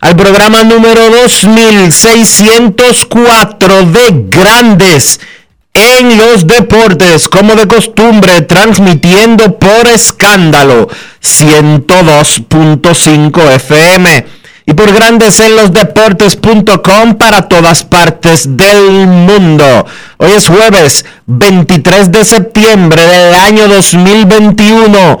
al programa número 2604 de Grandes en los Deportes, como de costumbre, transmitiendo por escándalo 102.5 FM y por grandes en los deportes.com para todas partes del mundo. Hoy es jueves 23 de septiembre del año 2021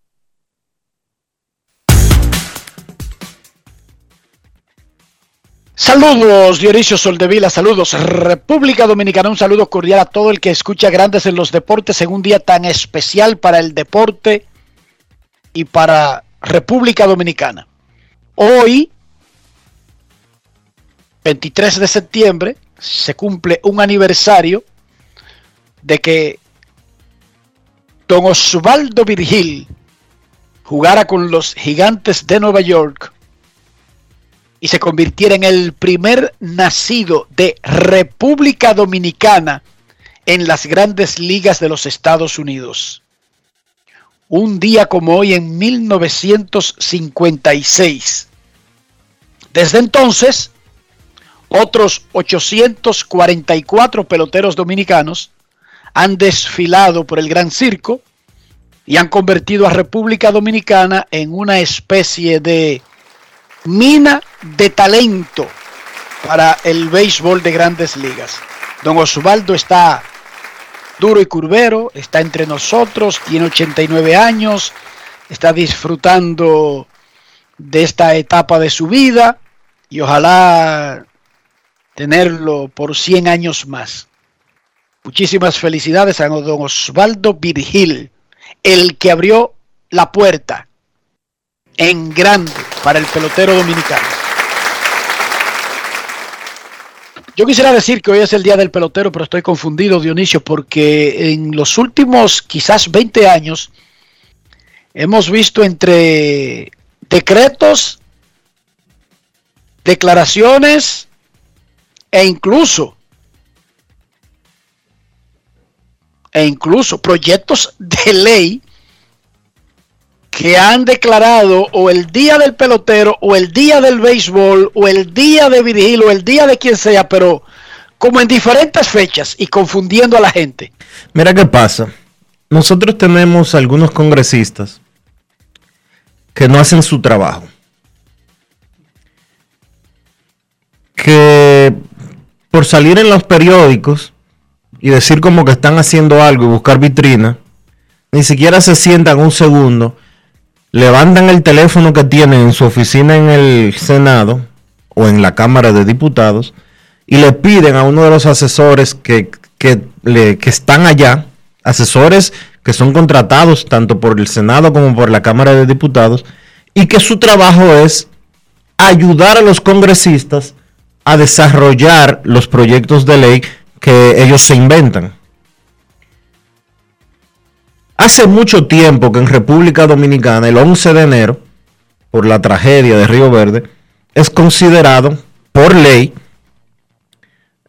Saludos Dionisio Soldevila, saludos República Dominicana, un saludo cordial a todo el que escucha Grandes en los Deportes en un día tan especial para el deporte y para República Dominicana. Hoy, 23 de septiembre, se cumple un aniversario de que don Osvaldo Virgil jugara con los gigantes de Nueva York y se convirtiera en el primer nacido de República Dominicana en las grandes ligas de los Estados Unidos. Un día como hoy en 1956. Desde entonces, otros 844 peloteros dominicanos han desfilado por el Gran Circo y han convertido a República Dominicana en una especie de mina de talento para el béisbol de grandes ligas. Don Osvaldo está duro y curvero, está entre nosotros, tiene 89 años, está disfrutando de esta etapa de su vida y ojalá tenerlo por 100 años más. Muchísimas felicidades a don Osvaldo Virgil, el que abrió la puerta en grande para el pelotero dominicano. Yo quisiera decir que hoy es el día del pelotero, pero estoy confundido, Dionisio, porque en los últimos quizás 20 años hemos visto entre decretos, declaraciones e incluso e incluso proyectos de ley que han declarado o el día del pelotero o el día del béisbol o el día de Virgil o el día de quien sea, pero como en diferentes fechas y confundiendo a la gente. Mira qué pasa. Nosotros tenemos algunos congresistas que no hacen su trabajo. Que por salir en los periódicos y decir como que están haciendo algo y buscar vitrina, ni siquiera se sientan un segundo levantan el teléfono que tienen en su oficina en el Senado o en la Cámara de Diputados y le piden a uno de los asesores que, que, le- que están allá, asesores que son contratados tanto por el Senado como por la Cámara de Diputados, y que su trabajo es ayudar a los congresistas a desarrollar los proyectos de ley que ellos se inventan. Hace mucho tiempo que en República Dominicana, el 11 de enero, por la tragedia de Río Verde, es considerado por ley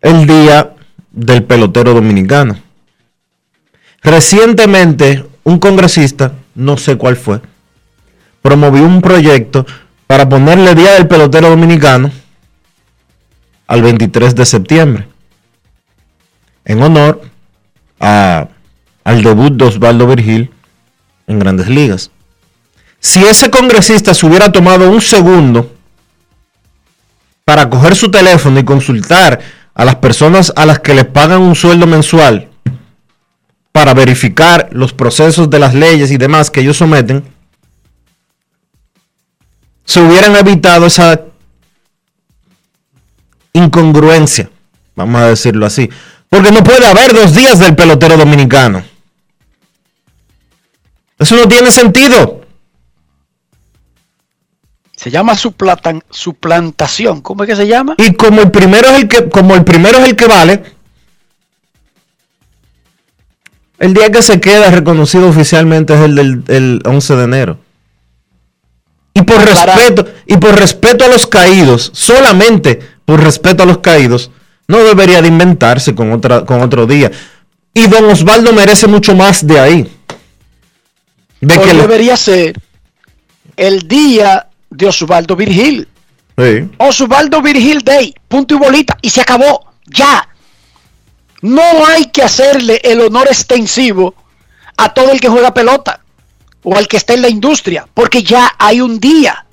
el Día del Pelotero Dominicano. Recientemente, un congresista, no sé cuál fue, promovió un proyecto para ponerle Día del Pelotero Dominicano al 23 de septiembre, en honor a- al debut de Osvaldo Virgil en grandes ligas. Si ese congresista se hubiera tomado un segundo para coger su teléfono y consultar a las personas a las que les pagan un sueldo mensual para verificar los procesos de las leyes y demás que ellos someten, se hubieran evitado esa incongruencia, vamos a decirlo así. Porque no puede haber dos días del pelotero dominicano. Eso no tiene sentido. Se llama suplatan- suplantación. ¿Cómo es que se llama? Y como el primero es el que, como el primero es el que vale, el día que se queda reconocido oficialmente es el del el 11 de enero. Y por Para- respeto, y por respeto a los caídos, solamente por respeto a los caídos, no debería de inventarse con otra, con otro día. Y don Osvaldo merece mucho más de ahí. De Hoy que debería ser el día de Osvaldo Virgil. Sí. Osvaldo Virgil Day, punto y bolita, y se acabó, ya. No hay que hacerle el honor extensivo a todo el que juega pelota o al que está en la industria, porque ya hay un día.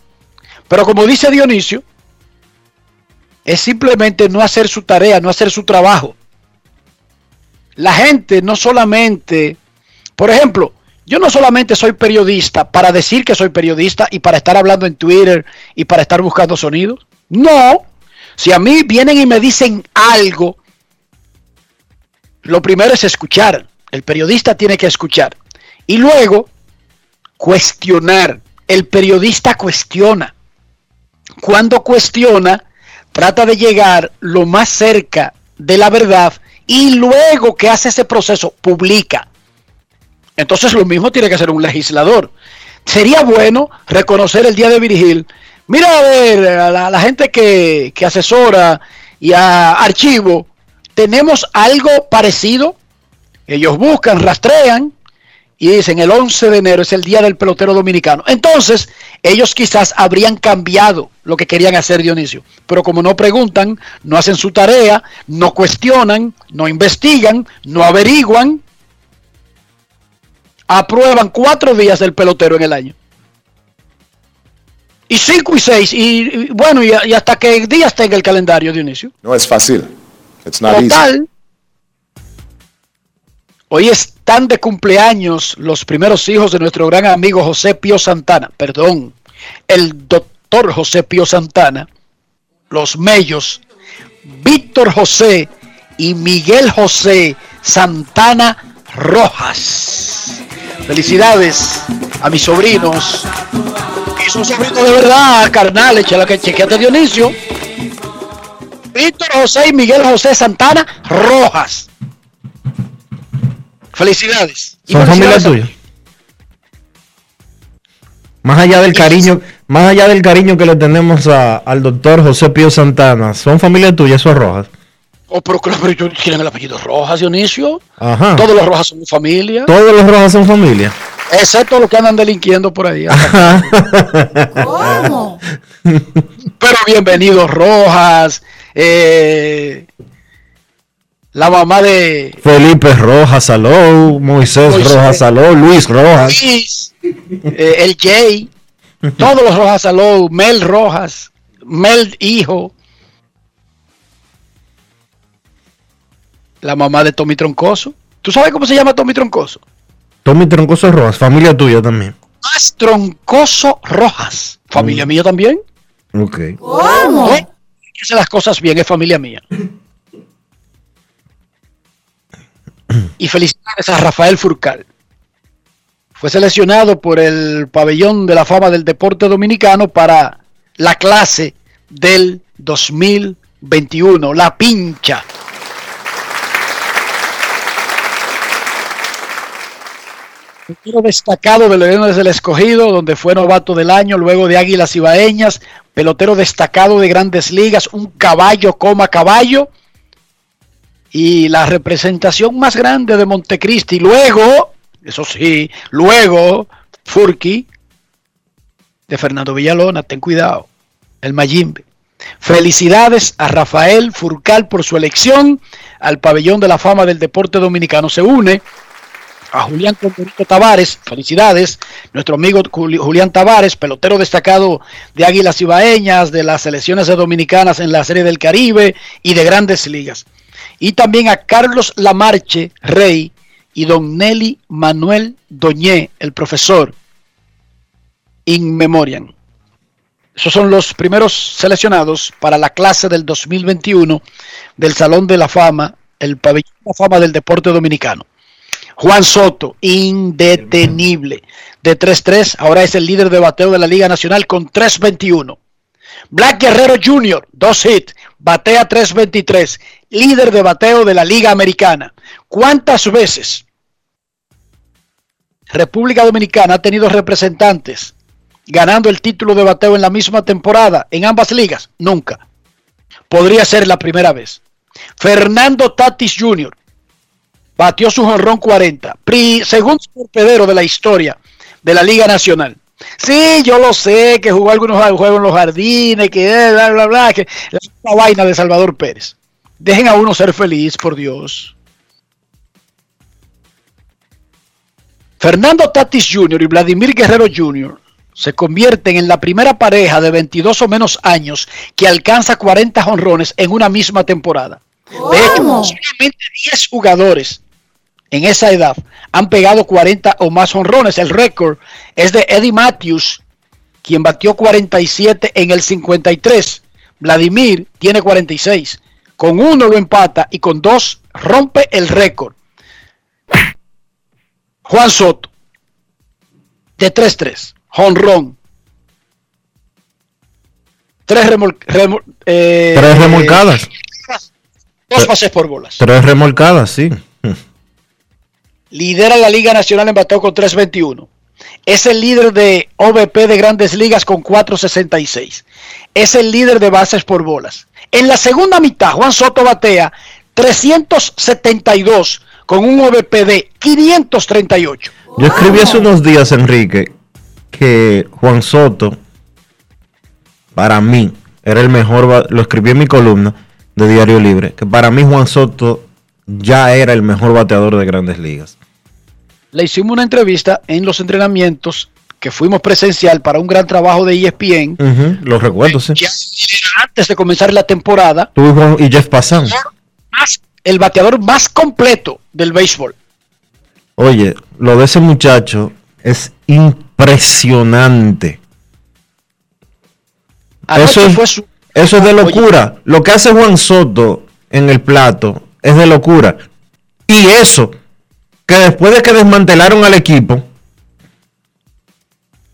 Pero como dice Dionisio, es simplemente no hacer su tarea, no hacer su trabajo. La gente no solamente, por ejemplo, yo no solamente soy periodista para decir que soy periodista y para estar hablando en Twitter y para estar buscando sonidos. No. Si a mí vienen y me dicen algo, lo primero es escuchar. El periodista tiene que escuchar. Y luego, cuestionar. El periodista cuestiona. Cuando cuestiona, trata de llegar lo más cerca de la verdad y luego que hace ese proceso, publica. Entonces lo mismo tiene que hacer un legislador. Sería bueno reconocer el día de Virgil. Mira a ver, a la, gente que, que asesora y a archivo, tenemos algo parecido. Ellos buscan, rastrean y dicen el 11 de enero es el día del pelotero dominicano. Entonces, ellos quizás habrían cambiado lo que querían hacer Dionisio. Pero como no preguntan, no hacen su tarea, no cuestionan, no investigan, no averiguan, aprueban cuatro días del pelotero en el año. Y cinco y seis, y, y bueno, y, y hasta que el día esté en el calendario, Dionisio. No es fácil. It's not easy. Total. Hoy están de cumpleaños los primeros hijos de nuestro gran amigo José Pío Santana. Perdón, el doctor José Pío Santana. Los mellos. Víctor José y Miguel José Santana Rojas. Felicidades a mis sobrinos. Y son sobrinos de verdad, carnal. Échala que chequeate Dionisio. Víctor José y Miguel José Santana Rojas. Felicidades. Son familia tuya. Más allá del cariño, más allá del cariño que le tenemos a- al doctor José Pío Santana, son familia tuya esos rojas. Oh, pero claro, pero ellos tienen el apellido Rojas, Dionisio. Ajá. Todos los Rojas son familia. Todos los rojas son familia. Excepto los que andan delinquiendo por ahí. ¿Cómo? Pero bienvenidos Rojas. eh, la mamá de Felipe Rojas Saló, Moisés Moisés. Rojas Saló, Luis Rojas. Luis, eh, el Jay, todos los Rojas Salou, Mel Rojas, Mel Hijo, la mamá de Tommy Troncoso. ¿Tú sabes cómo se llama Tommy Troncoso? Tommy Troncoso Rojas, familia tuya también. Más Troncoso Rojas, familia mm. mía también. Ok. ¿Cómo? ¿Eh? Hace las cosas bien, es familia mía. y felicidades a Rafael Furcal. Fue seleccionado por el pabellón de la fama del deporte dominicano para la clase del 2021, la pincha. Pelotero destacado de Leones del Escogido, donde fue novato del año, luego de Águilas Ibaeñas, pelotero destacado de grandes ligas, un caballo coma caballo, y la representación más grande de Montecristi. Luego, eso sí, luego, Furky de Fernando Villalona, ten cuidado, el Mayimbe. Felicidades a Rafael Furcal por su elección al pabellón de la fama del deporte dominicano. Se une a Julián Condorito Tavares, felicidades, nuestro amigo Julián Tavares, pelotero destacado de Águilas Ibaeñas, de las selecciones dominicanas en la Serie del Caribe y de grandes ligas. Y también a Carlos Lamarche Rey y don Nelly Manuel Doñé, el profesor, in memoriam. Esos son los primeros seleccionados para la clase del 2021 del Salón de la Fama, el Pabellón de la Fama del Deporte Dominicano. Juan Soto, indetenible, de 3-3, ahora es el líder de bateo de la Liga Nacional con 3-21. Black Guerrero Jr., dos hits, batea 3-23, líder de bateo de la Liga Americana. ¿Cuántas veces República Dominicana ha tenido representantes ganando el título de bateo en la misma temporada en ambas ligas? Nunca. Podría ser la primera vez. Fernando Tatis Jr., batió su jonrón 40, segundo torpedero de la historia de la Liga Nacional. Sí, yo lo sé, que jugó algunos juegos en los jardines, que bla, bla, bla, que la vaina de Salvador Pérez. Dejen a uno ser feliz, por Dios. Fernando Tatis Jr. y Vladimir Guerrero Jr. se convierten en la primera pareja de 22 o menos años que alcanza 40 jonrones en una misma temporada. De hecho, solamente 10 jugadores en esa edad han pegado 40 o más honrones. El récord es de Eddie Matthews, quien batió 47 en el 53. Vladimir tiene 46. Con uno lo empata y con dos rompe el récord. Juan Soto, de 3-3, honrón. Tres, eh, tres remolcadas. Dos pases por bolas. Tres remolcadas, sí lidera la Liga Nacional en bateo con 3.21. Es el líder de OVP de grandes ligas con 4.66. Es el líder de bases por bolas. En la segunda mitad, Juan Soto batea 372 con un OVP de 538. Yo escribí hace unos días, Enrique, que Juan Soto, para mí, era el mejor, lo escribí en mi columna de Diario Libre, que para mí Juan Soto ya era el mejor bateador de grandes ligas. Le hicimos una entrevista en los entrenamientos que fuimos presencial para un gran trabajo de ESPN. lo recuerdo, sí. antes de comenzar la temporada. Tú y Jeff Passan. el bateador más completo del béisbol. Oye, lo de ese muchacho es impresionante. eso es, eso es de locura. Lo que hace Juan Soto en el plato es de locura. Y eso, que después de que desmantelaron al equipo,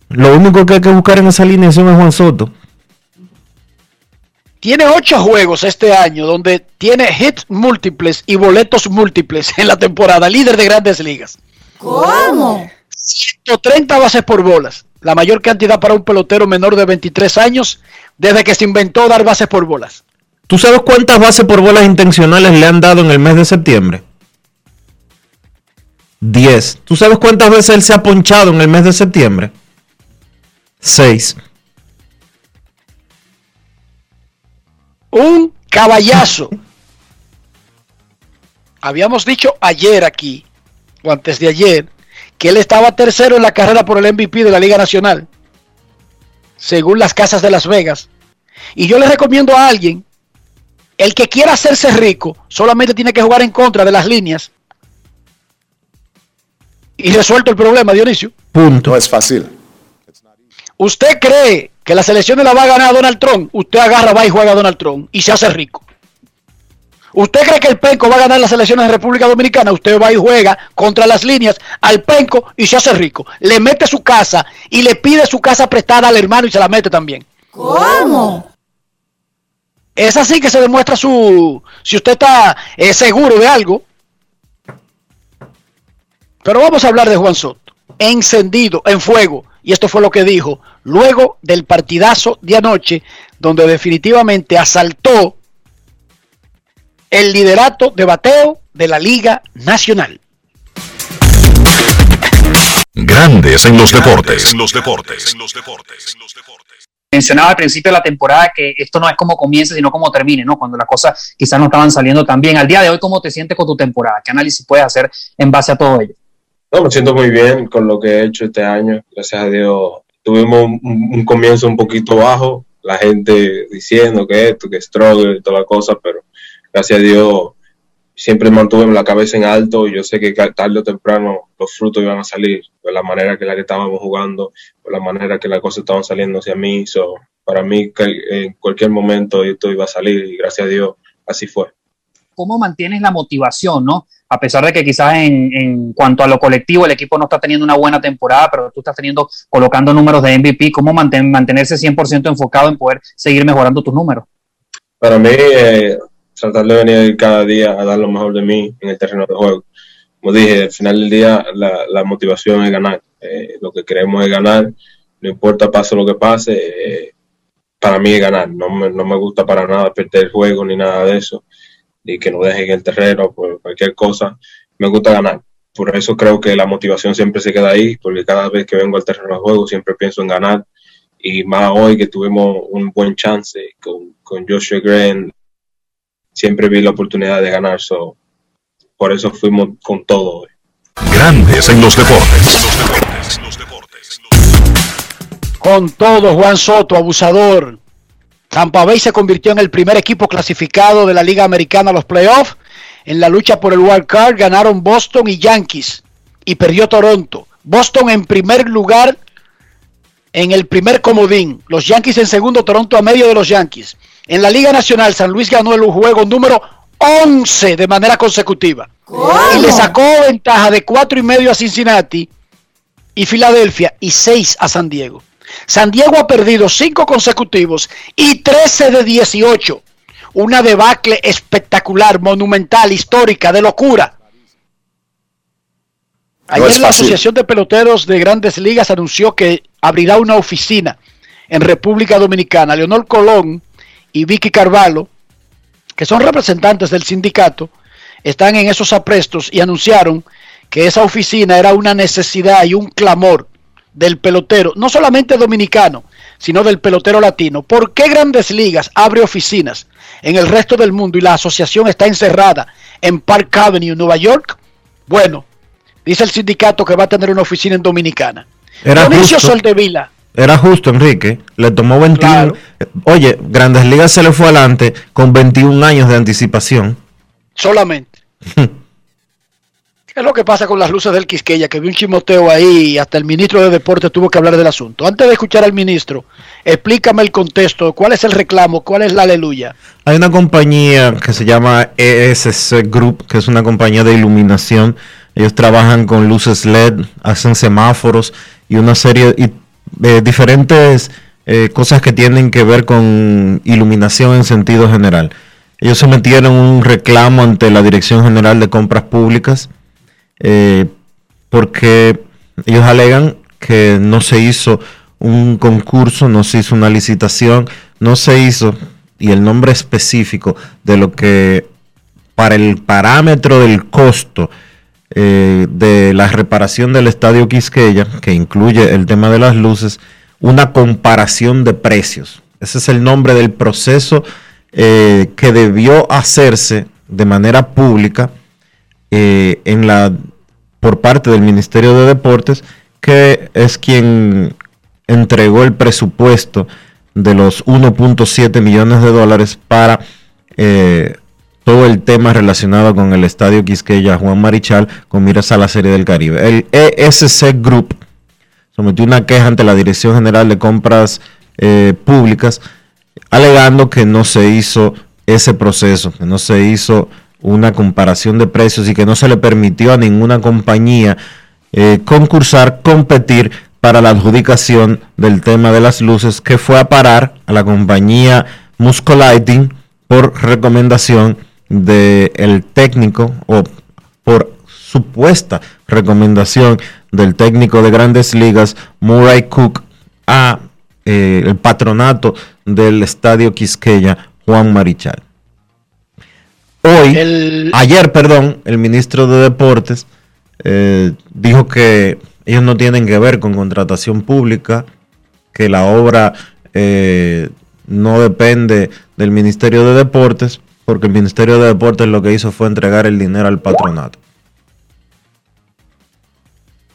lo único que hay que buscar en esa alineación es Juan Soto. Tiene ocho juegos este año donde tiene hits múltiples y boletos múltiples en la temporada, líder de grandes ligas. ¿Cómo? 130 bases por bolas, la mayor cantidad para un pelotero menor de 23 años desde que se inventó dar bases por bolas. ¿Tú sabes cuántas bases por bolas intencionales le han dado en el mes de septiembre? 10. ¿Tú sabes cuántas veces él se ha ponchado en el mes de septiembre? 6. Un caballazo. Habíamos dicho ayer aquí, o antes de ayer, que él estaba tercero en la carrera por el MVP de la Liga Nacional, según las casas de Las Vegas. Y yo le recomiendo a alguien el que quiera hacerse rico solamente tiene que jugar en contra de las líneas. Y resuelto el problema, Dionisio. Punto. No es fácil. ¿Usted cree que la selección de la va a ganar a Donald Trump? Usted agarra, va y juega a Donald Trump y se hace rico. ¿Usted cree que el Penco va a ganar las elecciones de República Dominicana? Usted va y juega contra las líneas al Penco y se hace rico. Le mete su casa y le pide su casa prestada al hermano y se la mete también. ¿Cómo? Es así que se demuestra su... Si usted está eh, seguro de algo. Pero vamos a hablar de Juan Soto. Encendido, en fuego. Y esto fue lo que dijo luego del partidazo de anoche, donde definitivamente asaltó el liderato de bateo de la Liga Nacional. Grandes en los deportes. En los deportes. En los deportes. mencionaba al principio de la temporada que esto no es como comienza, sino como termine, ¿no? Cuando las cosas quizás no estaban saliendo tan bien. Al día de hoy, ¿cómo te sientes con tu temporada? ¿Qué análisis puedes hacer en base a todo ello? No, me siento muy bien con lo que he hecho este año. Gracias a Dios. Tuvimos un, un comienzo un poquito bajo, la gente diciendo que esto, que struggle y toda la cosa, pero gracias a Dios siempre mantuve la cabeza en alto y yo sé que tarde o temprano los frutos iban a salir de la manera que la que estábamos jugando, de la manera que las cosas estaban saliendo hacia mí. So, para mí, en cualquier momento esto iba a salir y gracias a Dios así fue. ¿Cómo mantienes la motivación, no? A pesar de que quizás en, en cuanto a lo colectivo el equipo no está teniendo una buena temporada, pero tú estás teniendo, colocando números de MVP, ¿cómo manten, mantenerse 100% enfocado en poder seguir mejorando tus números? Para mí, eh, tratar de venir cada día a dar lo mejor de mí en el terreno de juego. Como dije, al final del día la, motivación es ganar. Eh, lo que queremos es ganar. No importa pase lo que pase, eh, para mí es ganar. No me, no me gusta para nada perder el juego ni nada de eso. Ni que no dejen el terreno por cualquier cosa. Me gusta ganar. Por eso creo que la motivación siempre se queda ahí, porque cada vez que vengo al terreno de juego siempre pienso en ganar. Y más hoy que tuvimos un buen chance con, con Joshua Green, siempre vi la oportunidad de ganar, so, por eso fuimos con todo hoy. Grandes en los deportes. Los deportes. Con todo, Juan Soto, abusador. Tampa Bay se convirtió en el primer equipo clasificado de la Liga Americana a los playoffs. En la lucha por el wild card ganaron Boston y Yankees y perdió Toronto. Boston en primer lugar en el primer comodín. Los Yankees en segundo, Toronto a medio de los Yankees. En la Liga Nacional, San Luis ganó el juego número 11 de manera consecutiva. Y le sacó ventaja de cuatro y medio a Cincinnati y Filadelfia y 6 a San Diego. San Diego ha perdido 5 consecutivos y 13 de 18. Una debacle espectacular, monumental, histórica, de locura. Ayer la. Asociación de Peloteros de Grandes Ligas anunció que abrirá una oficina en República Dominicana. Leonor Colón y Vicky Carvalho, que son representantes del sindicato, están en esos aprestos y anunciaron que esa oficina era una necesidad y un clamor del pelotero, no solamente dominicano, sino del pelotero latino. ¿Por qué Grandes Ligas abre oficinas en el resto del mundo y la asociación está encerrada en Park Avenue, Nueva York? Bueno, dice el sindicato que va a tener una oficina en Dominicana. Era Dionisio justo. Soldevila, Era justo, Enrique. Le tomó 21. Claro. Oye, Grandes Ligas se le fue adelante con 21 años de anticipación. solamente. ¿Qué es lo que pasa con las luces del Quisqueya? Que vi un chimoteo ahí y hasta el ministro de Deportes tuvo que hablar del asunto. Antes de escuchar al ministro, explícame el contexto, cuál es el reclamo, cuál es la aleluya. Hay una compañía que se llama ESC Group, que es una compañía de iluminación. Ellos trabajan con luces LED, hacen semáforos y una serie de diferentes eh, cosas que tienen que ver con iluminación en sentido general. Ellos se metieron un reclamo ante la Dirección General de Compras Públicas eh, porque ellos alegan que no se hizo un concurso, no se hizo una licitación, no se hizo, y el nombre específico de lo que para el parámetro del costo eh, de la reparación del estadio Quisqueya, que incluye el tema de las luces, una comparación de precios. Ese es el nombre del proceso eh, que debió hacerse de manera pública eh, en la por parte del Ministerio de Deportes, que es quien entregó el presupuesto de los 1.7 millones de dólares para eh, todo el tema relacionado con el Estadio Quisqueya Juan Marichal con miras a la Serie del Caribe. El ESC Group sometió una queja ante la Dirección General de Compras eh, Públicas alegando que no se hizo ese proceso, que no se hizo una comparación de precios y que no se le permitió a ninguna compañía eh, concursar, competir para la adjudicación del tema de las luces, que fue a parar a la compañía Musco Lighting por recomendación del técnico o por supuesta recomendación del técnico de grandes ligas Murray Cook a eh, el patronato del estadio Quisqueya Juan Marichal. Hoy, ayer, perdón, el ministro de Deportes eh, dijo que ellos no tienen que ver con contratación pública, que la obra eh, no depende del Ministerio de Deportes, porque el Ministerio de Deportes lo que hizo fue entregar el dinero al patronato.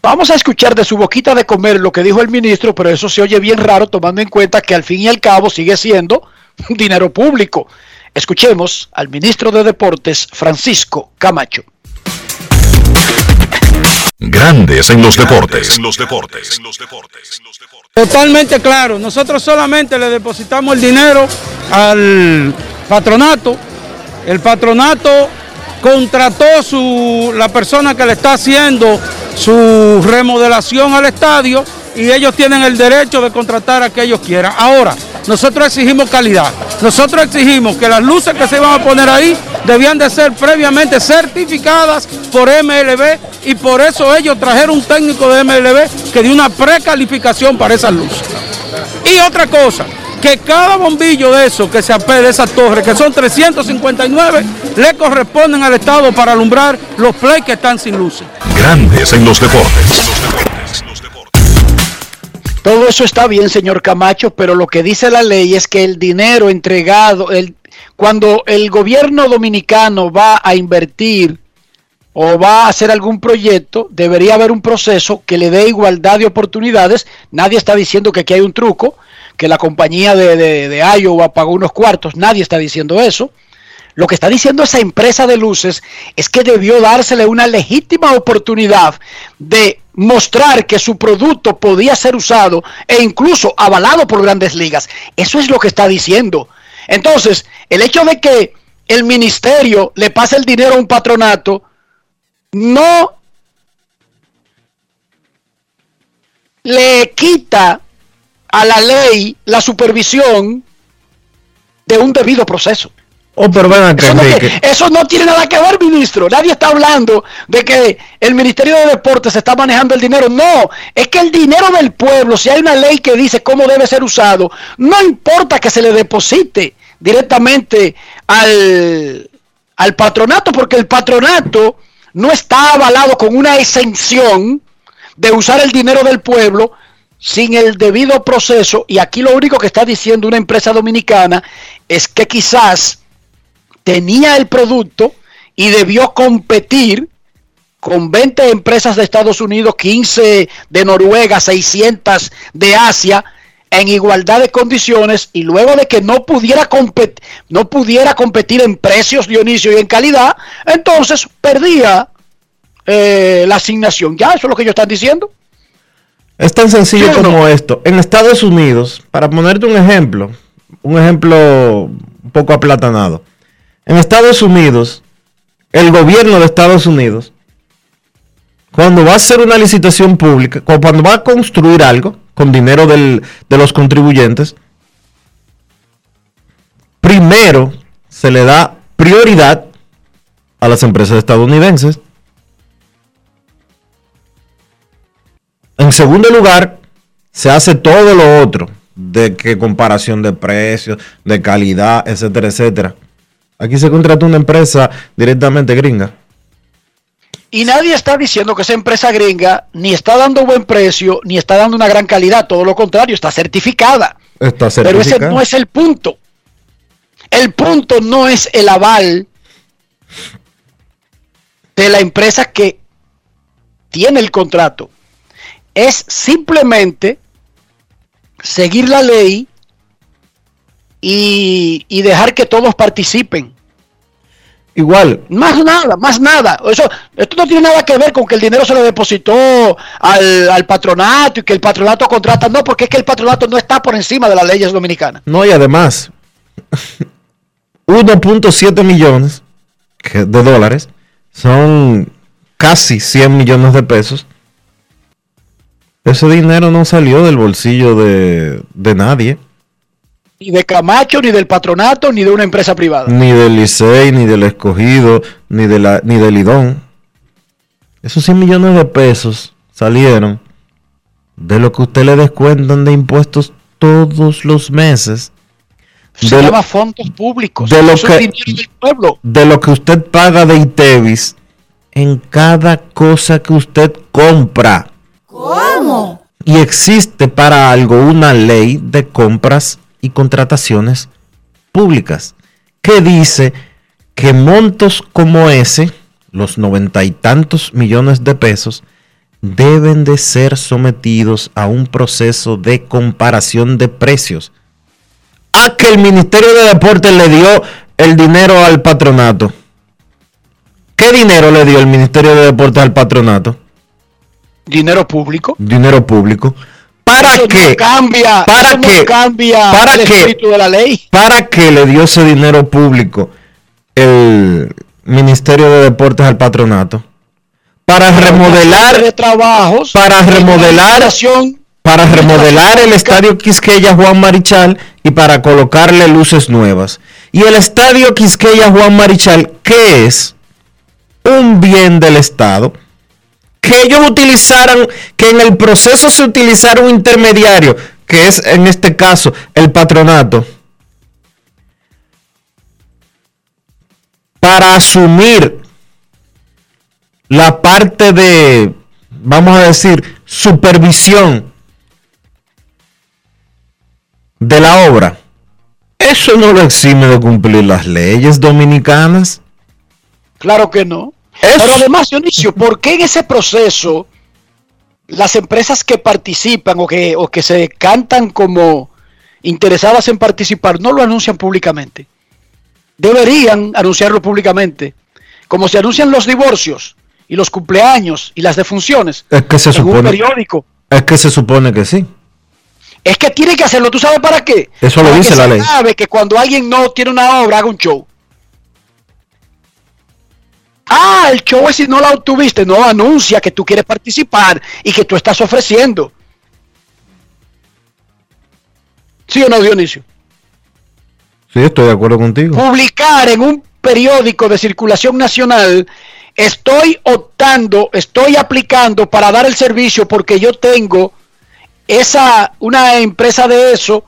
Vamos a escuchar de su boquita de comer lo que dijo el ministro, pero eso se oye bien raro tomando en cuenta que al fin y al cabo sigue siendo dinero público. Escuchemos al ministro de Deportes, Francisco Camacho. Grandes en los deportes. En los deportes. Totalmente claro. Nosotros solamente le depositamos el dinero al patronato. El patronato contrató su, la persona que le está haciendo su remodelación al estadio y ellos tienen el derecho de contratar a que ellos quieran. Ahora, nosotros exigimos calidad. Nosotros exigimos que las luces que se iban a poner ahí debían de ser previamente certificadas por MLB y por eso ellos trajeron un técnico de MLB que dio una precalificación para esas luces. Y otra cosa, que cada bombillo de eso que se apede de esas torres, que son 359, le corresponden al Estado para alumbrar los plays que están sin luces. Grandes en los deportes. Todo eso está bien, señor Camacho, pero lo que dice la ley es que el dinero entregado, el, cuando el gobierno dominicano va a invertir o va a hacer algún proyecto, debería haber un proceso que le dé igualdad de oportunidades. Nadie está diciendo que aquí hay un truco, que la compañía de, de, de Iowa pagó unos cuartos, nadie está diciendo eso. Lo que está diciendo esa empresa de luces es que debió dársele una legítima oportunidad de mostrar que su producto podía ser usado e incluso avalado por grandes ligas. Eso es lo que está diciendo. Entonces, el hecho de que el ministerio le pase el dinero a un patronato no le quita a la ley la supervisión de un debido proceso. Oh, eso, no, tiene nada que ver, ministro. Nadie está hablando de que el Ministerio de Deportes está manejando el dinero. No, es que el dinero del pueblo, si hay una ley que dice cómo debe ser usado, no importa que se le deposite directamente al, al patronato, porque el patronato no está avalado con una exención de usar el dinero del pueblo sin el debido proceso. Y aquí lo único que está diciendo una empresa dominicana es que quizás tenía el producto y debió competir con 20 empresas de Estados Unidos, 15 de Noruega, 600 de Asia, en igualdad de condiciones y luego de que no pudiera, competir, no pudiera competir en precios, Dionisio, y en calidad, entonces perdía eh, la asignación. Ya, eso es lo que ellos están diciendo. Es tan sencillo como esto. En Estados Unidos, para ponerte un ejemplo, un ejemplo un poco aplatanado. En Estados Unidos, el gobierno de Estados Unidos, cuando va a hacer una licitación pública, cuando va a construir algo con dinero de los contribuyentes, primero se le da prioridad a las empresas estadounidenses. En segundo lugar, se hace todo lo otro, de que comparación de precios, de calidad, etcétera, etcétera. Aquí se contrata una empresa directamente gringa. Y nadie está diciendo que esa empresa gringa ni está dando buen precio, ni está dando una gran calidad, todo lo contrario, está certificada. Está certificada. Pero ese no es el punto. El punto no es el aval de la empresa que tiene el contrato. Es simplemente seguir la ley y, dejar que todos participen. Igual. Más nada, más nada. Eso, esto no tiene nada que ver con que el dinero se lo depositó al, patronato y que el patronato contrata. No, porque es que el patronato no está por encima de las leyes dominicanas. No, y además, 1.7 millones de dólares. Son casi 100 millones de pesos. Ese dinero no salió del bolsillo de, de nadie. Ni de Camacho, ni del patronato, ni de una empresa privada. Ni del Licey, ni del Escogido, ni, de la, ni del Lidón. Esos 100 millones de pesos salieron de lo que usted le descuentan de impuestos todos los meses. Se De lo, llama fondos públicos. de lo que- del pueblo. de lo que usted paga de ITEVIS en cada cosa que usted compra. ¿Cómo? Y existe para algo una ley de compras y contrataciones públicas que dice que montos como ese, los noventa y tantos millones de pesos, deben de ser sometidos a un proceso de comparación de precios. A que el Ministerio de Deportes le dio el dinero al patronato. ¿Qué dinero le dio el Ministerio de Deportes al patronato? Dinero público. Dinero público. ¿Para Eso qué? no cambia. ¿Para eso qué? No cambia ¿Para el qué? espíritu de la ley. ¿Para qué le dio ese dinero público el Ministerio de Deportes al patronato? Para de remodelar, trabajos. para remodelar, para remodelar el estadio Quisqueya Juan Marichal y para colocarle luces nuevas. Y el estadio Quisqueya Juan Marichal, ¿qué es? Un bien del Estado. Que ellos utilizaran, que en el proceso se utilizara un intermediario, que es en este caso el patronato, para asumir la parte de, vamos a decir, supervisión de la obra, eso no lo exime de cumplir las leyes dominicanas. Claro que no. Eso- Pero además, Dionisio, ¿por qué en ese proceso las empresas que participan o que, o que se cantan como interesadas en participar no lo anuncian públicamente? Deberían anunciarlo públicamente. Como se anuncian los divorcios y los cumpleaños y las defunciones Es que se en un supone, periódico. es que se supone que sí. Es que tiene que hacerlo. ¿Tú sabes para qué? Eso lo Para dice que la se ley. sabe que cuando alguien no tiene una obra, haga un show. Ah, el show es si no la obtuviste. No, anuncia que tú quieres participar y que tú estás ofreciendo. ¿Sí o no, Dionisio? Sí, estoy de acuerdo contigo. Publicar en un periódico de circulación nacional, estoy optando, estoy aplicando para dar el servicio porque yo tengo esa una empresa de eso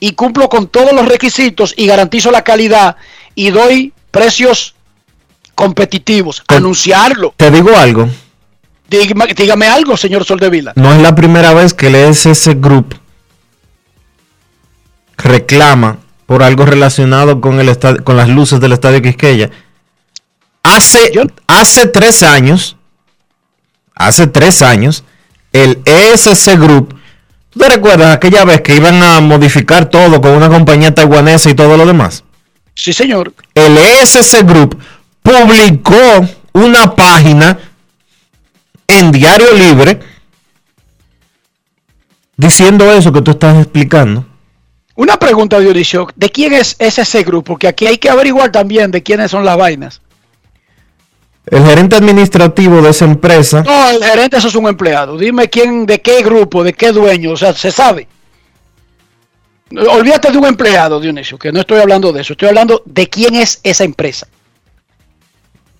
y cumplo con todos los requisitos y garantizo la calidad y doy precios competitivos. Te- Anunciarlo. Te digo algo, Dígame, dígame algo, señor Soldevila. no es la primera vez que el ESS Group reclama por algo relacionado con, el estadio- con las luces del Estadio Quisqueya. Hace, Yo- hace tres años, hace tres años, el ESC Group, ¿tú te recuerdas aquella vez que iban a modificar todo con una compañía taiwanesa y todo lo demás? Sí, señor. el ESC Group publicó una página en Diario Libre diciendo eso que tú estás explicando. Una pregunta, Dionisio. ¿De quién es ese grupo? Que aquí hay que averiguar también de quiénes son las vainas. El gerente administrativo de esa empresa, No, el gerente eso es un empleado. Dime quién, de qué grupo, de qué dueño, o sea, se sabe. Olvídate de un empleado, Dionisio, que no estoy hablando de eso. Estoy hablando de quién es esa empresa.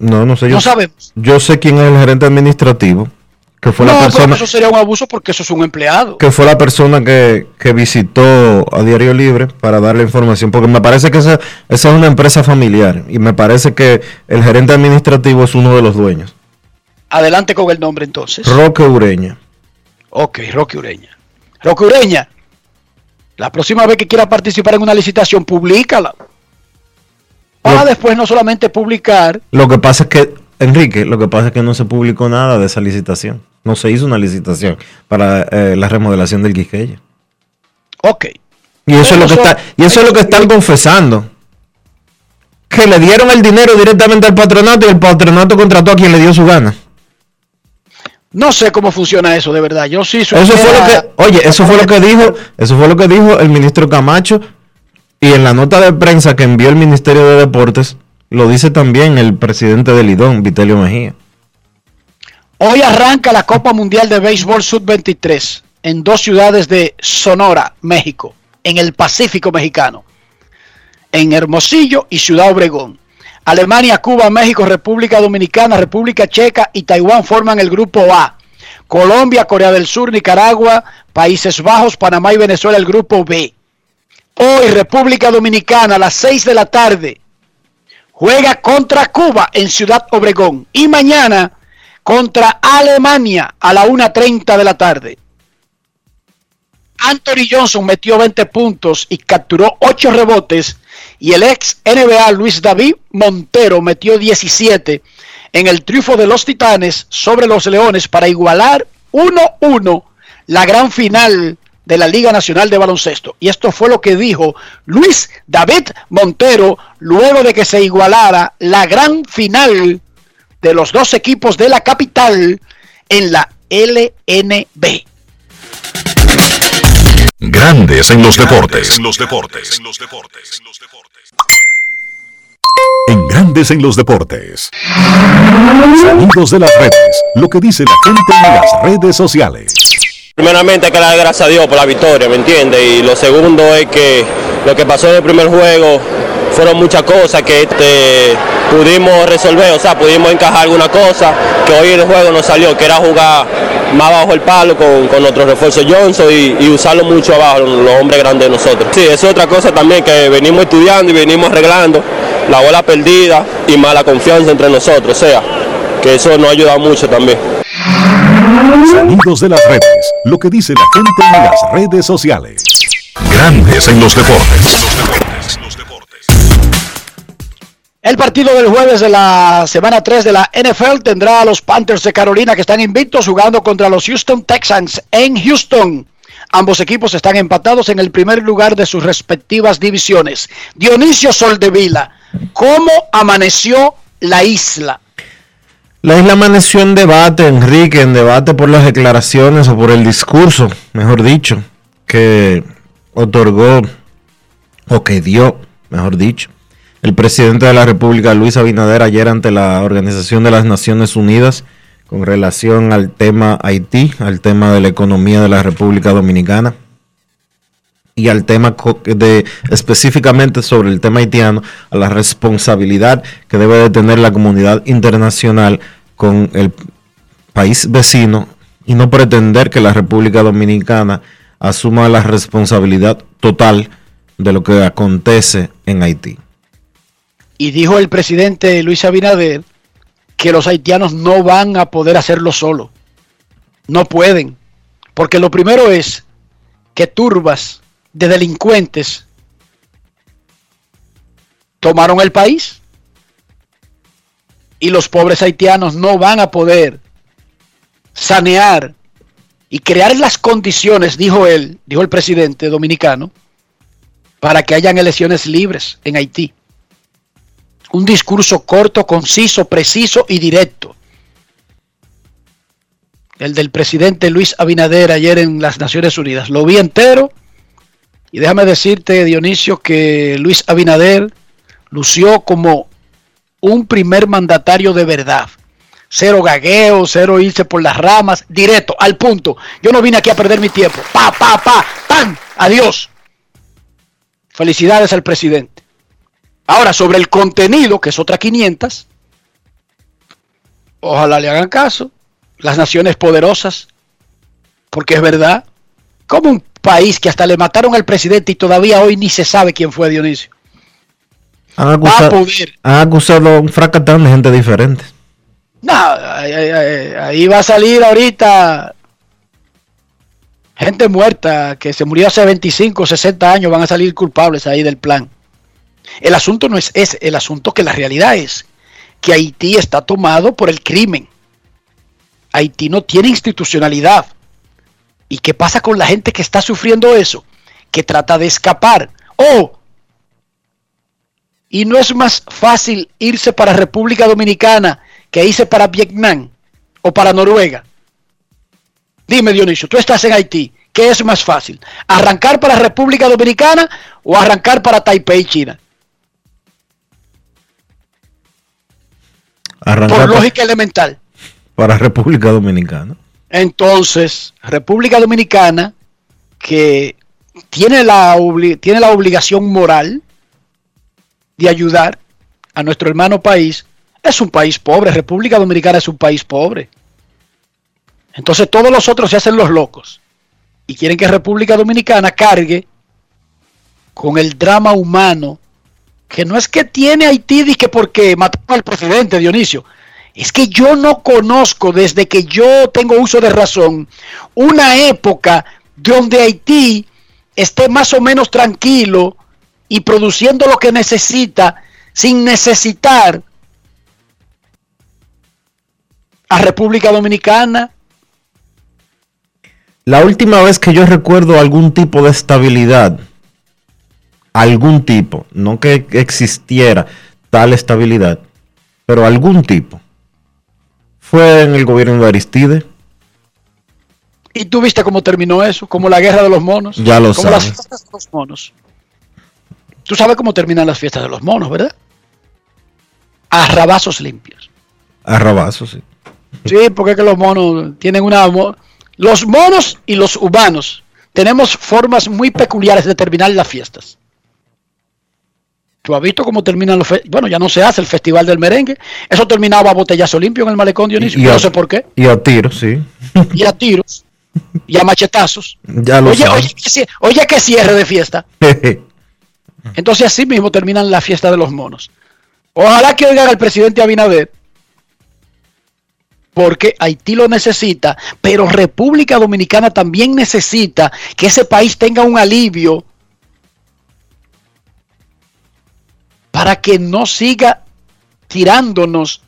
No, no sé, yo, No sabemos. yo sé quién es el gerente administrativo, que fue No, la persona eso sería un abuso porque eso es un empleado. que fue la persona que, que visitó a Diario Libre para darle información, porque me parece que esa, esa es una empresa familiar y me parece que el gerente administrativo es uno de los dueños, Adelante con el nombre entonces. Roque Ureña. Ok, Roque Ureña. Roque Ureña, la próxima vez que quiera participar en una licitación, públicala. Para después no solamente publicar, Lo que pasa es que, Enrique, lo que pasa es que no se publicó nada de esa licitación. No se hizo una licitación para eh, la remodelación del Quisqueya. ok, Y eso es lo que está, y eso es lo que están confesando. Que le dieron el dinero directamente al patronato y el patronato contrató a quien le dio su gana. no sé cómo funciona eso de verdad. Yo sí Eso fue lo que, oye, eso fue lo que dijo, eso fue lo que dijo el ministro Camacho Y en la nota de prensa que envió el Ministerio de Deportes, lo dice también el presidente del IDON, Vitelio Mejía. Hoy arranca la Copa Mundial de Béisbol Sub-23 en dos ciudades de Sonora, México, en el Pacífico mexicano, en Hermosillo y Ciudad Obregón. Alemania, Cuba, México, República Dominicana, República Checa y Taiwán forman el grupo A. Colombia, Corea del Sur, Nicaragua, Países Bajos, Panamá y Venezuela el grupo B. Hoy República Dominicana a las 6 de la tarde juega contra Cuba en Ciudad Obregón y mañana contra Alemania a la 1.30 de la tarde. Anthony Johnson metió 20 puntos y capturó 8 rebotes y el ex NBA Luis David Montero metió 17 en el triunfo de los Titanes sobre los Leones para igualar 1-1 la gran final de la Liga Nacional de Baloncesto. Y esto fue lo que dijo Luis David Montero luego de que se igualara la gran final de los dos equipos de la capital en la LNB. Grandes en los deportes. En los deportes. En Grandes en los deportes. Sonidos de las redes. Lo que dice la gente en las redes sociales. Primeramente hay que dar gracias a Dios por la victoria, ¿me entiendes? Y lo segundo es que lo que pasó en el primer juego fueron muchas cosas que este, pudimos resolver, o sea, pudimos encajar alguna cosa que hoy el juego no salió, que era jugar más bajo el palo con, con nuestro refuerzo Johnson y, usarlo mucho abajo, los hombres grandes de nosotros. Sí, es otra cosa también que venimos estudiando y venimos arreglando, la bola perdida y mala confianza entre nosotros, o sea, que eso nos ha ayudado mucho también. Sonidos de las redes. Lo que dice la gente en las redes sociales. Grandes en los deportes. El partido del jueves de la semana 3 de la NFL tendrá a los Panthers de Carolina que están invictos jugando contra los Houston Texans en Houston. Ambos equipos están empatados en el primer lugar de sus respectivas divisiones. Dionisio Soldevila, ¿cómo amaneció la isla? La isla amaneció en debate, Enrique, en debate por las declaraciones o por el discurso, mejor dicho, que otorgó o que dio, mejor dicho, el presidente de la República, Luis Abinader, ayer ante la Organización de las Naciones Unidas con relación al tema Haití, al tema de la economía de la República Dominicana y al tema de específicamente sobre el tema haitiano, a la responsabilidad que debe de tener la comunidad internacional con el país vecino y no pretender que la República Dominicana asuma la responsabilidad total de lo que acontece en Haití. Y dijo el presidente Luis Abinader que los haitianos no van a poder hacerlo solo. No pueden. Porque lo primero es que turbas de delincuentes tomaron el país y los pobres haitianos no van a poder sanear y crear las condiciones, dijo él, dijo el presidente dominicano, para que hayan elecciones libres en Haití. Un discurso corto, conciso, preciso y directo. El del presidente Luis Abinader ayer en las Naciones Unidas. Lo vi entero y déjame decirte, Dionisio, que Luis Abinader lució como un primer mandatario de verdad. Cero gagueo, cero irse por las ramas, directo, al punto. Yo no vine aquí a perder mi tiempo. Pa, pa, pa, tan, adiós. Felicidades al presidente. Ahora, sobre el contenido, que es otra 500, ojalá le hagan caso. Las naciones poderosas, porque es verdad, como un país que hasta le mataron al presidente y todavía hoy ni se sabe quién fue Dionisio. Han acusado, han acusado un fracatán de gente diferente. No, ahí, va a salir ahorita gente muerta que se murió hace 25, 60 años, van a salir culpables ahí del plan. El asunto no es ese, el asunto que la realidad es que Haití está tomado por el crimen. Haití no tiene institucionalidad. ¿Y qué pasa con la gente que está sufriendo eso? Que trata de escapar. O y no es más fácil irse para República Dominicana que irse para Vietnam o para Noruega. Dime, Dionisio, tú estás en Haití. ¿qué es más fácil? ¿Arrancar para República Dominicana o arrancar para Taipei, China? Arrancar Por lógica elemental. para República Dominicana. Entonces, República Dominicana, que tiene la, tiene la obligación moral de ayudar a nuestro hermano país, es un país pobre. República Dominicana es un país pobre. Entonces todos los otros se hacen los locos y quieren que República Dominicana cargue con el drama humano que no es que tiene Haití que porque mató al presidente Dionisio. Es que yo no conozco desde que yo tengo uso de razón una época donde Haití esté más o menos tranquilo y produciendo lo que necesita sin necesitar a República Dominicana. La última vez que yo recuerdo algún tipo de estabilidad, algún tipo, no que existiera tal estabilidad, pero algún tipo, fue en el gobierno de Aristide. Y tú viste cómo terminó eso, como la guerra de los monos. Ya lo como las sabes. fiestas de los monos. Tú sabes cómo terminan las fiestas de los monos, ¿verdad? A rabazos limpios. A Rabazo, sí. Sí, porque es que los monos tienen una... Los monos y los humanos tenemos formas muy peculiares de terminar las fiestas. ¿Tú has visto cómo terminan los... Bueno, ya no se hace el Festival del Merengue. Eso terminaba a botellazo limpio en el malecón Dionisio. Yo a- no sé por qué. Y a tiro, sí. Y a tiros. Y a machetazos. Ya lo Oye, oye, que oye, que cierre de fiesta. Entonces así mismo terminan la fiesta de los monos. Ojalá que oigan al presidente Abinader, porque Haití lo necesita, pero República Dominicana también necesita que ese país tenga un alivio para que no siga tirándonos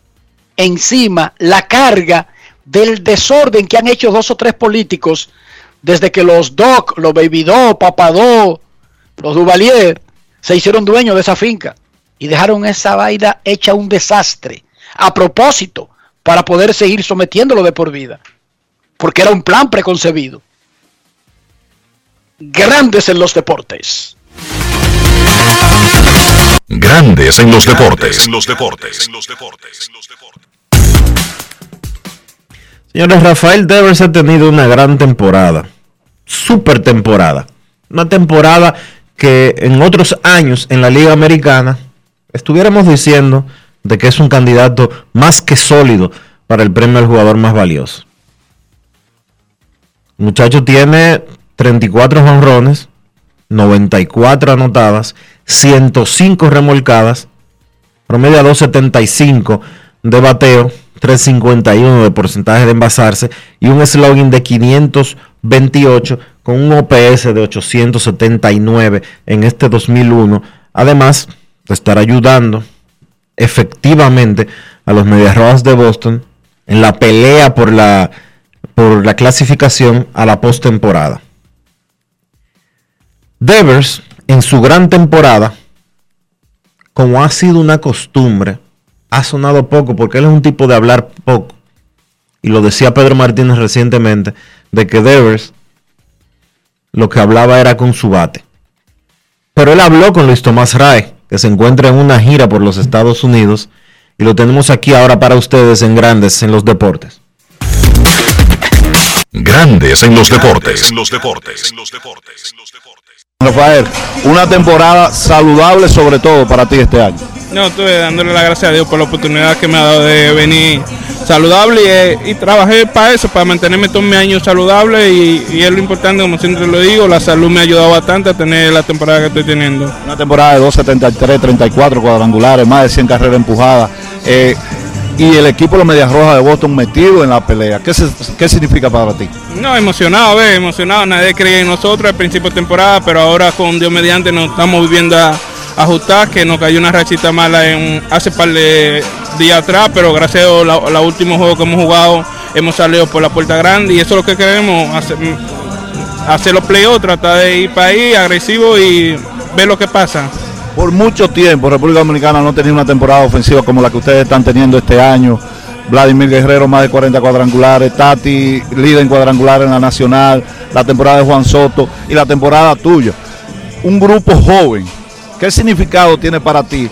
encima la carga del desorden que han hecho dos o tres políticos desde que los Doc, los Baby Doc, Papadó, los Duvalier se hicieron dueños de esa finca y dejaron esa vaina hecha un desastre a propósito para poder seguir sometiéndolo de por vida porque era un plan preconcebido. Grandes en los deportes Grandes en los deportes. En los deportes. En los deportes. Señores, Rafael Devers ha tenido una gran temporada. Super temporada. Una temporada que en otros años en la Liga Americana estuviéramos diciendo de que es un candidato más que sólido para el premio al jugador más valioso. El muchacho tiene 34 jonrones, 94 anotadas, 105 remolcadas, promedio a 275 de bateo, 351 de porcentaje de envasarse y un slogan de 528 con un OPS de 879 en este 2001. Además de estar ayudando efectivamente a los Medias Rojas de Boston en la pelea por la, por la clasificación a la postemporada. Devers, en su gran temporada, como ha sido una costumbre, ha sonado poco porque él es un tipo de hablar poco. Y lo decía Pedro Martínez recientemente, de que Devers lo que hablaba era con su bate. Pero él habló con Luis Tomás Rae, que se encuentra en una gira por los Estados Unidos, y lo tenemos aquí ahora para ustedes en Grandes en los Deportes. Grandes en los deportes. En los deportes. En los deportes. Rafael, una temporada saludable sobre todo para ti este año. No, estoy dándole las gracias a Dios por la oportunidad que me ha dado de venir saludable y, eh, y trabajé para eso, para mantenerme todos mis años saludable y, y es lo importante, como siempre lo digo, la salud me ha ayudado bastante a tener la temporada que estoy teniendo. Una temporada de 273, 34 cuadrangulares, más de 100 carreras empujadas. eh, y el equipo de los Medias Rojas de Boston metido en la pelea. ¿Qué, se- qué significa para ti? No, emocionado, ve, emocionado, nadie creía en nosotros al principio de temporada, pero ahora con Dios mediante nos estamos viviendo a ajustar, que nos cayó una rachita mala en, hace par de días atrás, pero gracias a Dios, la, la último juego que hemos jugado hemos salido por la puerta grande y eso es lo que queremos, hacer, hacer los playoffs, tratar de ir para ahí agresivo y ver lo que pasa. Por mucho tiempo República Dominicana no tenía una temporada ofensiva como la que ustedes están teniendo este año. Vladimir Guerrero más de 40 cuadrangulares, Tati líder en cuadrangular en la Nacional, la temporada de Juan Soto y la temporada tuya. Un grupo joven, ¿qué significado tiene para ti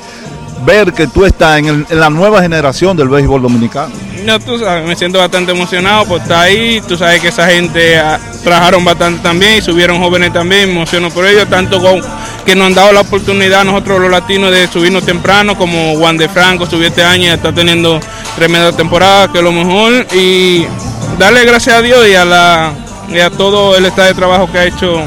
ver que tú estás en, la nueva generación del béisbol dominicano? No, tú sabes, me siento bastante emocionado por estar ahí. Tú sabes que esa gente ah, trabajaron bastante también y subieron jóvenes también. Me emociono por ellos, tanto que nos han dado la oportunidad a nosotros los latinos de subirnos temprano, como Juan de Franco subió este año y está teniendo tremenda temporada, que es lo mejor. Y darle gracias a Dios y a, la, y a todo el estado de trabajo que ha hecho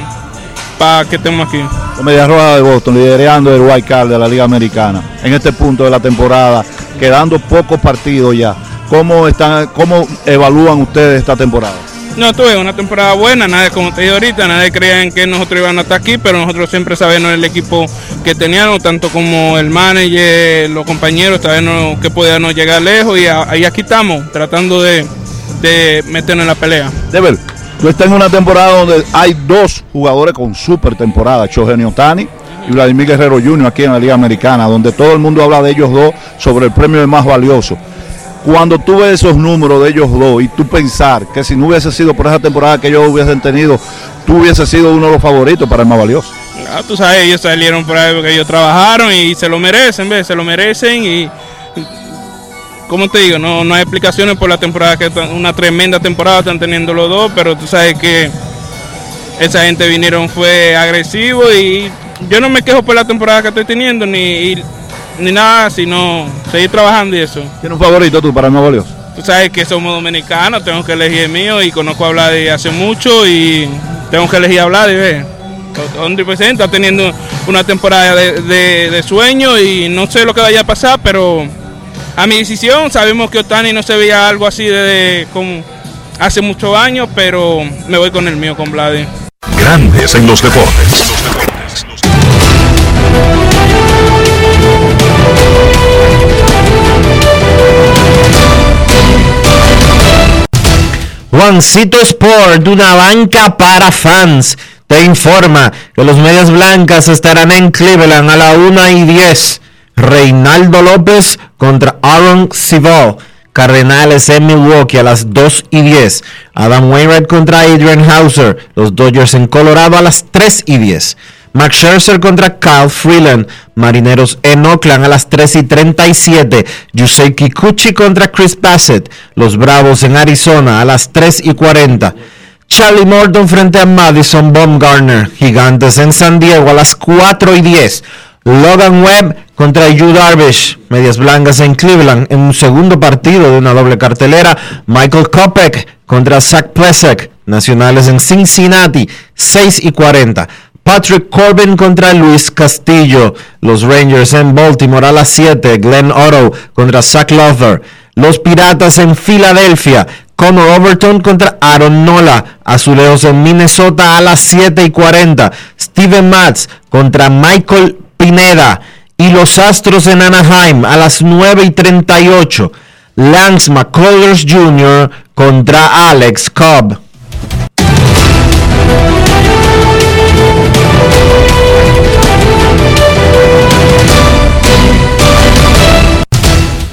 para que estemos aquí. Los Medias Rojas de Boston liderando el White Card de la Liga Americana en este punto de la temporada, quedando pocos partidos ya. ¿Cómo, están, ¿Cómo evalúan ustedes esta temporada? No, tuve una temporada buena, nadie, como te dije ahorita, nadie creía en que nosotros íbamos a estar aquí, pero nosotros siempre sabemos el equipo que teníamos, tanto como el manager, los compañeros, sabemos que podíamos llegar lejos y ahí aquí estamos, tratando de, de meternos en la pelea. Deber, tú estás en una temporada donde hay dos jugadores con super temporada, Shohei Otani y Vladimir Guerrero Jr. aquí en la Liga Americana, donde todo el mundo habla de ellos dos sobre el premio de más valioso. Cuando tú ves esos números de ellos dos y tú pensar que si no hubiese sido por esa temporada que ellos hubiesen tenido, tú hubiese sido uno de los favoritos para el más valioso. Ah, tú sabes, ellos salieron por ahí porque ellos trabajaron y se lo merecen, ¿ves? Se lo merecen y, como te digo, no, no hay explicaciones por la temporada, que están- una tremenda temporada están teniendo los dos, pero tú sabes que esa gente vinieron, fue agresivo y yo no me quejo por la temporada que estoy teniendo ni, ni nada, sino seguir trabajando y eso. ¿Tienes un favorito tú para más valioso? Tú sabes que somos dominicanos, tengo que elegir el mío y conozco a Vladi hace mucho y tengo que elegir a Vladi. Donde presenta está teniendo una temporada de, de- de sueño y no sé lo que vaya a pasar, pero a mi decisión sabemos que Otani no se veía algo así desde como hace muchos años, pero me voy con el mío, con Vladi. Grandes en los deportes. Juancito Sport, una banca para fans, te informa que los Medias Blancas estarán en Cleveland a la 1 y 10. Reinaldo López contra Aaron Civil. Cardenales en Milwaukee a las 2 y 10. Adam Wainwright contra Adrian Hauser. Los Dodgers en Colorado a las 3 y 10. Max Scherzer contra Kyle Freeland. Marineros en Oakland a las 3 y 37. Yusei Kikuchi contra Chris Bassett. Los Bravos en Arizona a las 3 y 40. Charlie Morton frente a Madison Baumgartner. Gigantes en San Diego a las 4 y 10. Logan Webb contra Yu Darvish. Medias Blancas en Cleveland en un segundo partido de una doble cartelera. Michael Kopech contra Zach Plesek. Nacionales en Cincinnati 6 y 40. Patrick Corbin contra Luis Castillo. Los Rangers en Baltimore a las 7. Glenn Otto contra Zach Lover. Los Piratas en Filadelfia. Connor Overton contra Aaron Nola. Azulejos en Minnesota a las 7 y 40. Steven Matz contra Michael Pineda. Y los Astros en Anaheim a las 9 y 38. Lance McCullers Jr. contra Alex Cobb.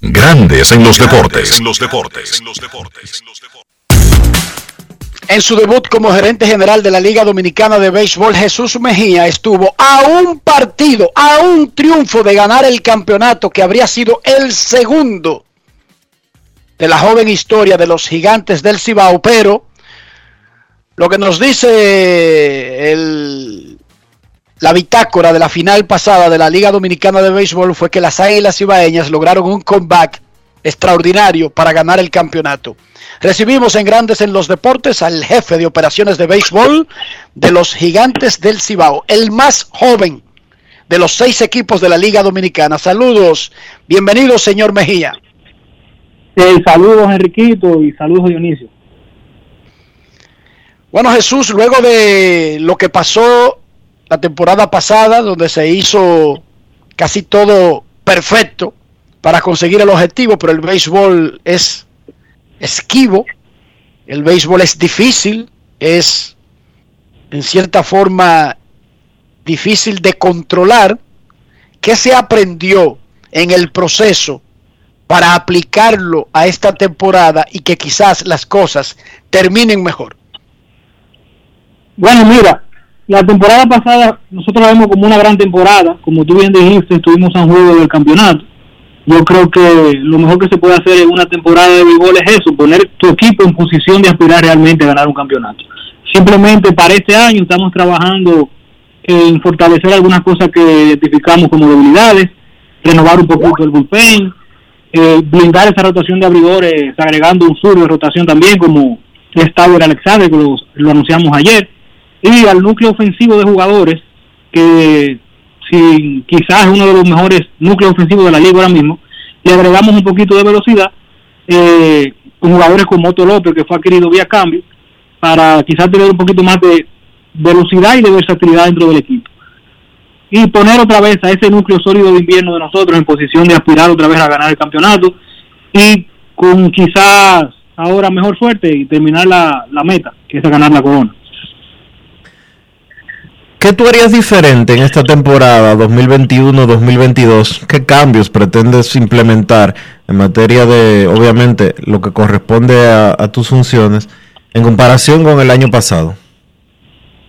Grandes en los deportes. En los deportes. En su debut como gerente general de la Liga Dominicana de Béisbol, Jesús Mejía estuvo a un partido, a un triunfo de ganar el campeonato que habría sido el segundo de la joven historia de los gigantes del Cibao, pero lo que nos dice el- la bitácora de la final pasada de la Liga Dominicana de Béisbol fue que las Águilas Cibaeñas lograron un comeback extraordinario para ganar el campeonato. Recibimos en Grandes en los Deportes al jefe de operaciones de béisbol de los Gigantes del Cibao, el más joven de los seis equipos de la Liga Dominicana. Saludos, bienvenido señor Mejía. Eh, saludos Enriquito y saludos Dionisio. Bueno Jesús, luego de lo que pasó la temporada pasada, donde se hizo casi todo perfecto para conseguir el objetivo, pero el béisbol es esquivo, el béisbol es difícil, es en cierta forma difícil de controlar. ¿Qué se aprendió en el proceso para aplicarlo a esta temporada y que quizás las cosas terminen mejor? Bueno, mira, la temporada pasada nosotros la vemos como una gran temporada, como tú bien dijiste, estuvimos en juego del campeonato. Yo creo que lo mejor que se puede hacer en una temporada de béisbol es eso, poner tu equipo en posición de aspirar realmente a ganar un campeonato. Simplemente para este año estamos trabajando en fortalecer algunas cosas que identificamos como debilidades, renovar un poquito el bullpen, eh, blindar esa rotación de abridores agregando un sur de rotación también como es Alexander, que lo, anunciamos ayer, y al núcleo ofensivo de jugadores que si quizás es uno de los mejores núcleos ofensivos de la liga ahora mismo, le agregamos un poquito de velocidad eh, con jugadores como Otto López, que fue adquirido vía cambio, para quizás tener un poquito más de velocidad y de versatilidad dentro del equipo. Y poner otra vez a ese núcleo sólido de invierno de nosotros en posición de aspirar otra vez a ganar el campeonato y con quizás ahora mejor suerte y terminar la, la meta, que es ganar la corona. ¿Qué tú harías diferente en esta temporada 2021-2022? ¿Qué cambios pretendes implementar en materia de, obviamente, lo que corresponde a, tus funciones en comparación con el año pasado?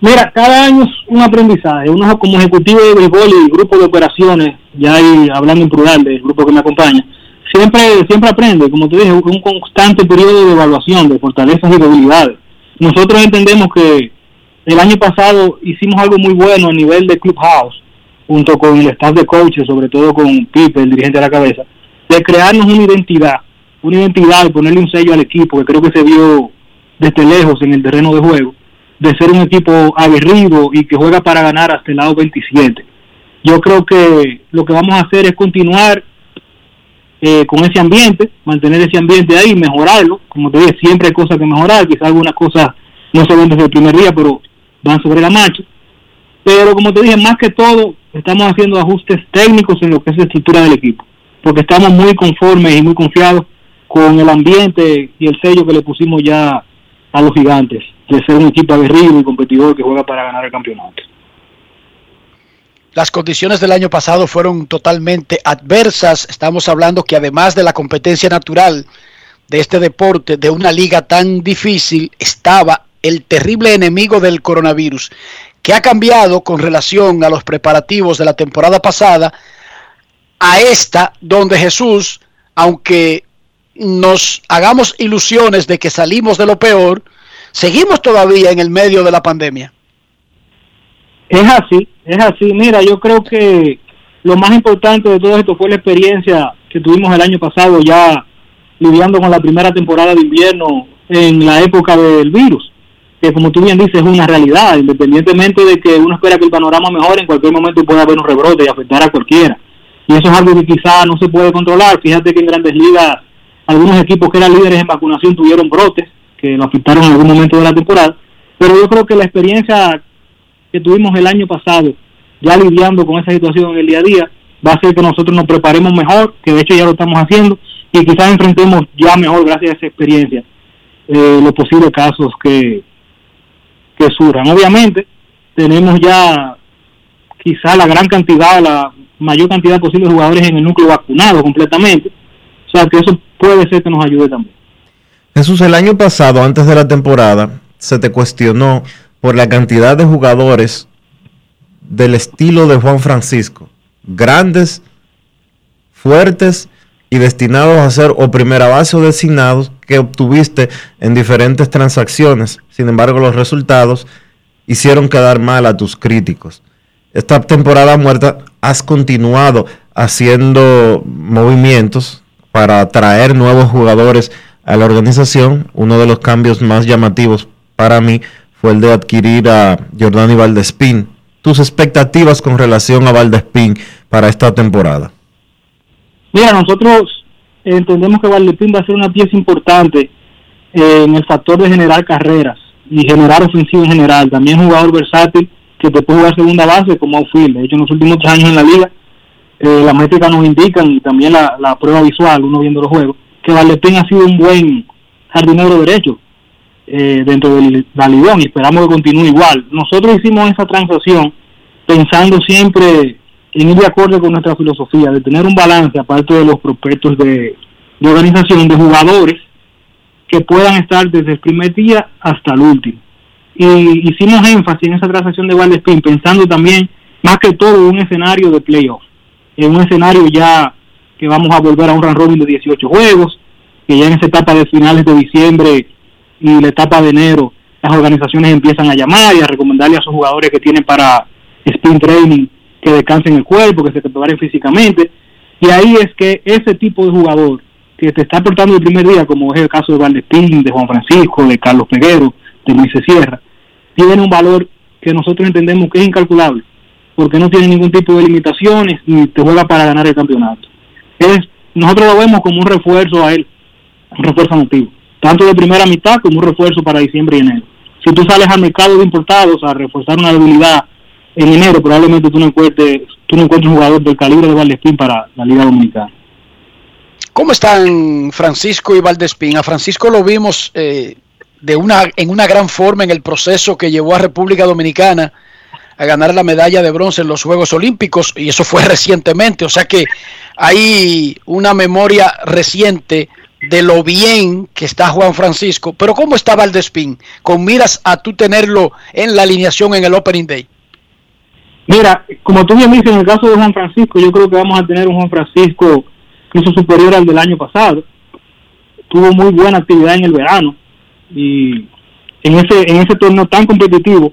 Mira, cada año es un aprendizaje. Uno como ejecutivo de béisbol y grupo de operaciones, ya ahí hablando en plural del grupo que me acompaña, siempre siempre aprende. Como te dije, un constante periodo de evaluación de fortalezas y debilidades. Nosotros entendemos que el año pasado hicimos algo muy bueno a nivel de clubhouse, junto con el staff de coaches, sobre todo con Pipe, el dirigente de la cabeza, de crearnos una identidad, una identidad y ponerle un sello al equipo, que creo que se vio desde lejos en el terreno de juego de ser un equipo aguerrido y que juega para ganar hasta el lado 27. Yo creo que lo que vamos a hacer es continuar eh, con ese ambiente, mantener ese ambiente ahí, mejorarlo. Como te dije, siempre hay cosas que mejorar, quizás algunas cosas no se ven desde el primer día, pero van sobre la marcha. Pero como te dije, más que todo, estamos haciendo ajustes técnicos en lo que es la estructura del equipo, porque estamos muy conformes y muy confiados con el ambiente y el sello que le pusimos ya a los gigantes de ser un equipo aguerrido y competidor que juega para ganar el campeonato. Las condiciones del año pasado fueron totalmente adversas. Estamos hablando que además de la competencia natural de este deporte, de una liga tan difícil, estaba el terrible enemigo del coronavirus, que ha cambiado con relación a los preparativos de la temporada pasada a esta, donde Jesús, aunque nos hagamos ilusiones de que salimos de lo peor, seguimos todavía en el medio de la pandemia. Es así, es así. Mira, yo creo que lo más importante de todo esto fue la experiencia que tuvimos el año pasado ya lidiando con la primera temporada de invierno en la época del virus, que como tú bien dices es una realidad, independientemente de que uno espera que el panorama mejore, en cualquier momento puede haber un rebrote y afectar a cualquiera. Y eso es algo que quizá no se puede controlar. Fíjate que en grandes ligas algunos equipos que eran líderes en vacunación tuvieron brotes que lo afectaron en algún momento de la temporada, pero yo creo que la experiencia que tuvimos el año pasado, ya lidiando con esa situación en el día a día, va a hacer que nosotros nos preparemos mejor, que de hecho ya lo estamos haciendo, y quizás enfrentemos ya mejor, gracias a esa experiencia, eh, los posibles casos que, que surjan. Obviamente, tenemos ya quizás la gran cantidad, la mayor cantidad posible de jugadores en el núcleo vacunado completamente, o sea que eso puede ser que nos ayude también. Jesús, el año pasado, antes de la temporada, se te cuestionó por la cantidad de jugadores del estilo de Juan Francisco, grandes, fuertes y destinados a ser o primera base o designados que obtuviste en diferentes transacciones. Sin embargo, los resultados hicieron quedar mal a tus críticos. Esta temporada muerta has continuado haciendo movimientos para atraer nuevos jugadores a la organización, uno de los cambios más llamativos para mí fue el de adquirir a Jordani Valdespín. ¿Tus expectativas con relación a Valdespín para esta temporada? Mira, nosotros entendemos que Valdepín va a ser una pieza importante eh, en el factor de generar carreras y generar ofensiva en general. También jugador versátil que te puede jugar segunda base como outfield. De hecho, en los últimos tres años en la liga, eh, las métricas nos indican y también la, la prueba visual, uno viendo los juegos, que Valdepín ha sido un buen jardinero derecho eh, dentro del Dalidón y esperamos que continúe igual. Nosotros hicimos esa transacción pensando siempre en ir de acuerdo con nuestra filosofía, de tener un balance aparte de los prospectos de, organización, de jugadores que puedan estar desde el primer día hasta el último. Y hicimos énfasis en esa transacción de Valdespín, pensando también más que todo en un escenario de playoff, en un escenario ya que vamos a volver a un run robin de 18 juegos, que ya en esa etapa de finales de diciembre y la etapa de enero las organizaciones empiezan a llamar y a recomendarle a sus jugadores que tienen para sprint training que descansen el cuerpo, que se preparen físicamente. Y ahí es que ese tipo de jugador que te está aportando el primer día, como es el caso de Valdespín, de Juan Francisco, de Carlos Peguero, de Luis Sierra, tiene un valor que nosotros entendemos que es incalculable, porque no tiene ningún tipo de limitaciones ni te juega para ganar el campeonato. Es, nosotros lo vemos como un refuerzo a él, un refuerzo motivo, tanto de primera mitad como un refuerzo para diciembre y enero. Si tú sales al mercado de importados a reforzar una debilidad en enero, probablemente tú no encuentres, tú no encuentres un jugador del calibre de Valdespín para la Liga Dominicana. ¿Cómo están Francisco y Valdespín? A Francisco lo vimos eh, de una, en una gran forma en el proceso que llevó a República Dominicana a ganar la medalla de bronce en los Juegos Olímpicos y eso fue recientemente, o sea que hay una memoria reciente de lo bien que está Juan Francisco, pero ¿cómo está Valdespín? Con miras a tú tenerlo en la alineación en el Opening Day. Mira, como tú bien dices, en el caso de Juan Francisco, yo creo que vamos a tener un Juan Francisco incluso superior al del año pasado. Tuvo muy buena actividad en el verano y en ese en ese torneo tan competitivo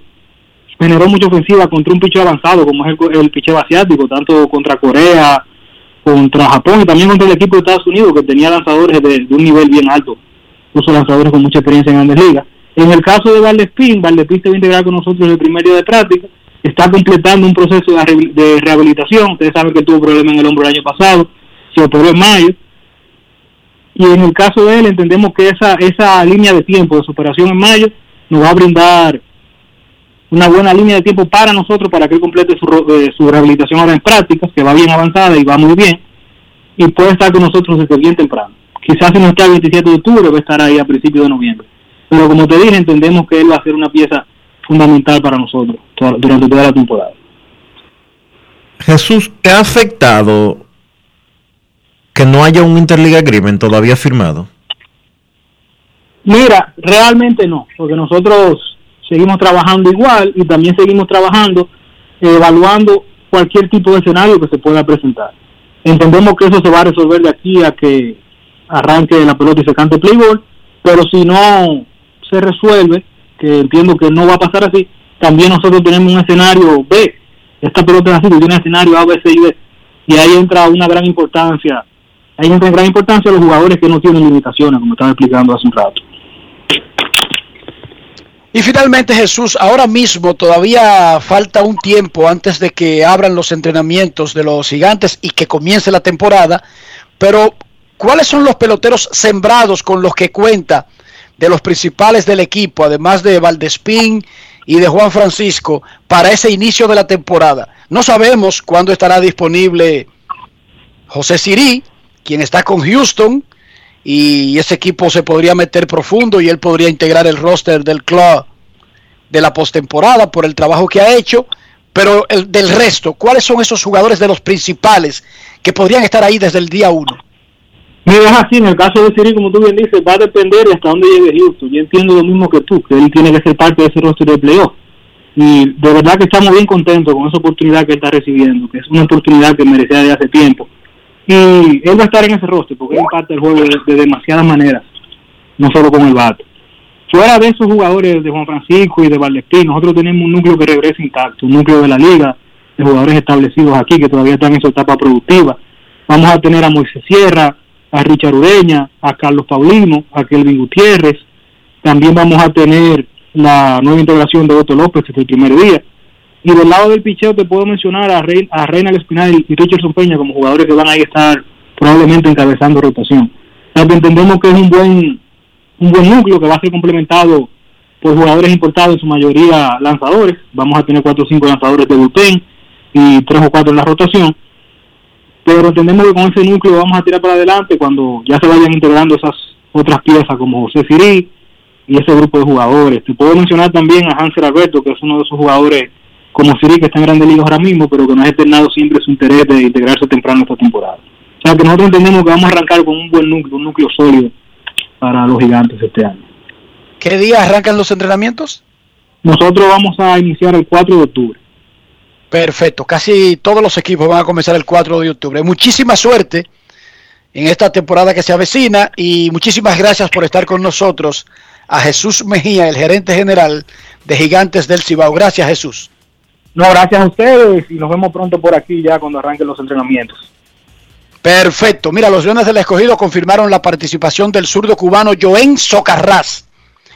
generó mucha ofensiva contra un picheo avanzado como es el, el picheo asiático, tanto contra Corea, contra Japón y también contra el equipo de Estados Unidos que tenía lanzadores de, un nivel bien alto, incluso lanzadores con mucha experiencia en grandes ligas. En el caso de Valdespín, Valdespín se va a integrar con nosotros el primer día de práctica, está completando un proceso de rehabilitación, ustedes saben que tuvo problemas en el hombro el año pasado, se operó en mayo, y en el caso de él entendemos que esa, esa línea de tiempo de superación en mayo nos va a brindar una buena línea de tiempo para nosotros para que él complete su, eh, su rehabilitación ahora en prácticas, que va bien avanzada y va muy bien, y puede estar con nosotros desde bien temprano. Quizás si no está el 27 de octubre, va a estar ahí a principios de noviembre. Pero como te dije, entendemos que él va a ser una pieza fundamental para nosotros durante toda la temporada. Jesús, ¿te ha afectado que no haya un Interliga Agreement todavía firmado? Mira, realmente no, porque nosotros seguimos trabajando igual y también seguimos trabajando evaluando cualquier tipo de escenario que se pueda presentar. Entendemos que eso se va a resolver de aquí a que arranque la pelota y se cante playboy, pero si no se resuelve, que entiendo que no va a pasar así, también nosotros tenemos un escenario B. Esta pelota es así, tiene escenario A, B, C y D. Y ahí entra una gran importancia hay una gran importancia los jugadores que no tienen limitaciones, como estaba explicando hace un rato. Y finalmente Jesús, ahora mismo todavía falta un tiempo antes de que abran los entrenamientos de los gigantes y que comience la temporada, pero ¿cuáles son los peloteros sembrados con los que cuenta de los principales del equipo, además de Valdespín y de Juan Francisco, para ese inicio de la temporada? No sabemos cuándo estará disponible José Sirí, quien está con Houston y ese equipo se podría meter profundo y él podría integrar el roster del club de la postemporada por el trabajo que ha hecho, pero el, del resto, ¿cuáles son esos jugadores de los principales que podrían estar ahí desde el día uno? Mira, es así, en el caso de Siri, como tú bien dices, va a depender de hasta dónde llegue Houston. Yo entiendo lo mismo que tú, que él tiene que ser parte de ese roster de playoff. Y de verdad que estamos bien contentos con esa oportunidad que está recibiendo, que es una oportunidad que merecía de hace tiempo y él va a estar en ese roster porque él parte del juego de, demasiadas maneras, no solo con el bate. Fuera de esos jugadores de Juan Francisco y de Valdespín, nosotros tenemos un núcleo que regresa intacto, un núcleo de la liga, de jugadores establecidos aquí que todavía están en su etapa productiva. Vamos a tener a Moisés Sierra, a Richard Ureña, a Carlos Paulino, a Kelvin Gutiérrez. También vamos a tener la nueva integración de Otto López desde el primer día. Y del lado del picheo te puedo mencionar a, Reina a Espinal y Richardson Peña como jugadores que van a estar probablemente encabezando rotación. O entendemos que es un buen, un buen núcleo que va a ser complementado por jugadores importados, en su mayoría lanzadores. Vamos a tener cuatro o cinco lanzadores de bullpen y tres o cuatro en la rotación. Pero entendemos que con ese núcleo vamos a tirar para adelante cuando ya se vayan integrando esas otras piezas como José Sirí y ese grupo de jugadores. Te puedo mencionar también a Hansel Alberto, que es uno de esos jugadores como Sirí que está en Grandes Ligas ahora mismo, pero que no ha externado siempre su interés de integrarse temprano esta temporada. O sea que nosotros entendemos que vamos a arrancar con un buen núcleo, un núcleo sólido para los gigantes este año. ¿Qué día arrancan los entrenamientos? Nosotros vamos a iniciar el 4 de octubre. Perfecto, casi todos los equipos van a comenzar el 4 de octubre. Muchísima suerte en esta temporada que se avecina y muchísimas gracias por estar con nosotros a Jesús Mejía, el gerente general de Gigantes del Cibao. Gracias Jesús. No, gracias a ustedes y nos vemos pronto por aquí ya cuando arranquen los entrenamientos. Perfecto. Mira, los Leones del Escogido confirmaron la participación del zurdo cubano Joen Socarrás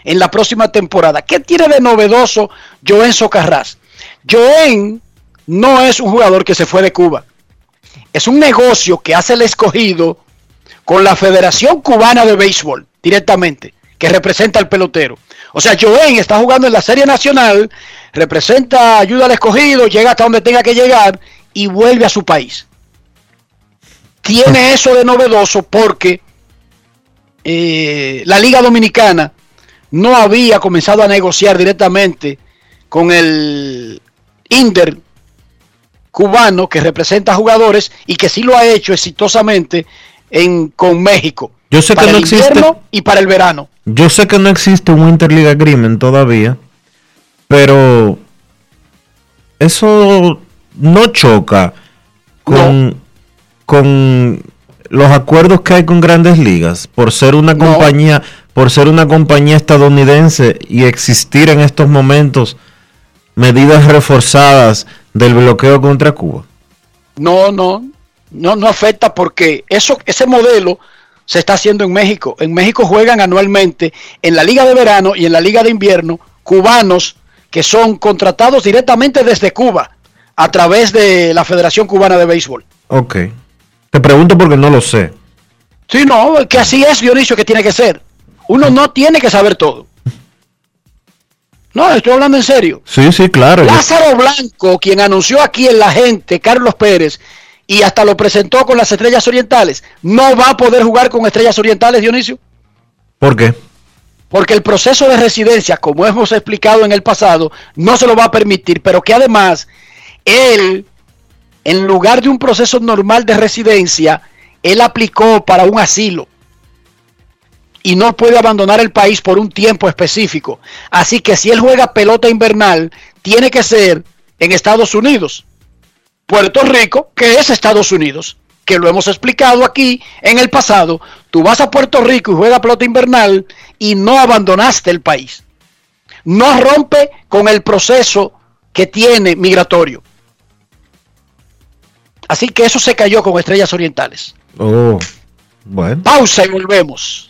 en la próxima temporada. ¿Qué tiene de novedoso Joen Socarrás? Joen no es un jugador que se fue de Cuba. Es un negocio que hace el escogido con la Federación Cubana de Béisbol directamente, que representa al pelotero. O sea, Joen está jugando en la Serie Nacional, representa, ayuda al escogido, llega hasta donde tenga que llegar y vuelve a su país. Tiene eso de novedoso porque eh, la Liga Dominicana no había comenzado a negociar directamente con el Inder cubano que representa jugadores y que sí lo ha hecho exitosamente en, con México. Yo sé para que no el existe. invierno y para el verano. Yo sé que no existe un Interleague Agreement todavía, pero eso no choca con, con los acuerdos que hay con grandes ligas por ser una compañía por ser una compañía estadounidense y existir en estos momentos medidas reforzadas del bloqueo contra Cuba. No, no, no, no afecta porque eso, ese modelo se está haciendo en México. En México juegan anualmente en la Liga de Verano y en la Liga de Invierno cubanos que son contratados directamente desde Cuba a través de la Federación Cubana de Béisbol. Ok. Te pregunto porque no lo sé. Sí, no, que así es, Dionisio, que tiene que ser. Uno no tiene que saber todo. No, estoy hablando en serio. Sí, sí, claro. Lázaro Blanco, quien anunció aquí en la gente, Carlos Pérez, y hasta lo presentó con las Estrellas Orientales, no va a poder jugar con Estrellas Orientales, Dionisio. ¿Por qué? Porque el proceso de residencia, como hemos explicado en el pasado, no se lo va a permitir, pero que además él, en lugar de un proceso normal de residencia, él aplicó para un asilo y no puede abandonar el país por un tiempo específico. Así que si él juega pelota invernal, tiene que ser en Estados Unidos. Puerto Rico, que es Estados Unidos, que lo hemos explicado aquí en el pasado, tú vas a Puerto Rico y juegas pelota invernal y no abandonaste el país. No rompe con el proceso que tiene migratorio. Así que eso se cayó con Estrellas Orientales. Oh, bueno. Pausa y volvemos.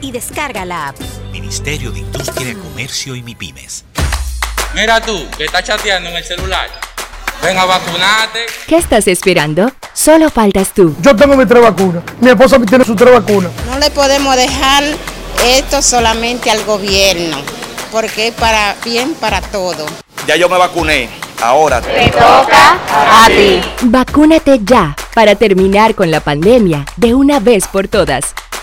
y descarga la app. Ministerio de Industria, Comercio y MIPIMES. Mira tú, que estás chateando en el celular. Ven a vacunarte. ¿Qué estás esperando? Solo faltas tú. Yo tengo mi tres vacunas. Mi esposa tiene sus tres vacunas. No le podemos dejar esto solamente al gobierno, porque es para bien para todo. Ya yo me vacuné. Ahora te toca a ti. Vacúnate ya para terminar con la pandemia de una vez por todas.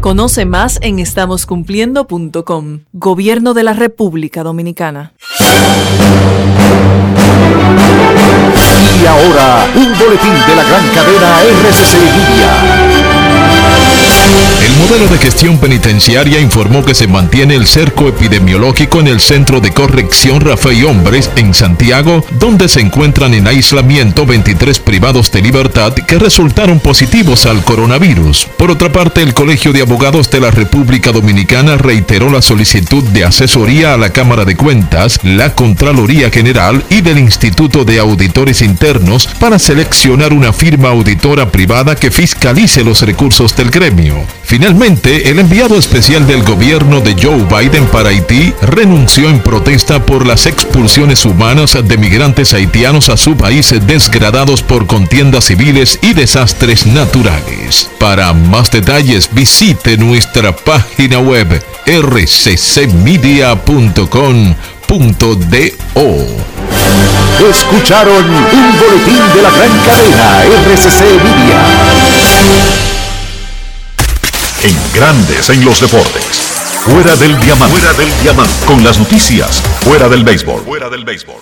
Conoce más en estamoscumpliendo.com. Gobierno de la República Dominicana. Y ahora, un boletín de la gran cadena RCC Media. El modelo de gestión penitenciaria informó que se mantiene el cerco epidemiológico en el Centro de Corrección Rafael Hombres en Santiago, donde se encuentran en aislamiento 23 privados de libertad que resultaron positivos al coronavirus. Por otra parte, el Colegio de Abogados de la República Dominicana reiteró la solicitud de asesoría a la Cámara de Cuentas, la Contraloría General y del Instituto de Auditores Internos para seleccionar una firma auditora privada que fiscalice los recursos del gremio. El enviado especial del gobierno de Joe Biden para Haití renunció en protesta por las expulsiones humanas de migrantes haitianos a su país desgradados por contiendas civiles y desastres naturales. Para más detalles visite nuestra página web rccmedia.com.do. Escucharon un boletín de la gran cadena RCC Media. En Grandes en los Deportes. Fuera del diamante. Fuera del diamante. Con las noticias. Fuera del béisbol. Fuera del béisbol.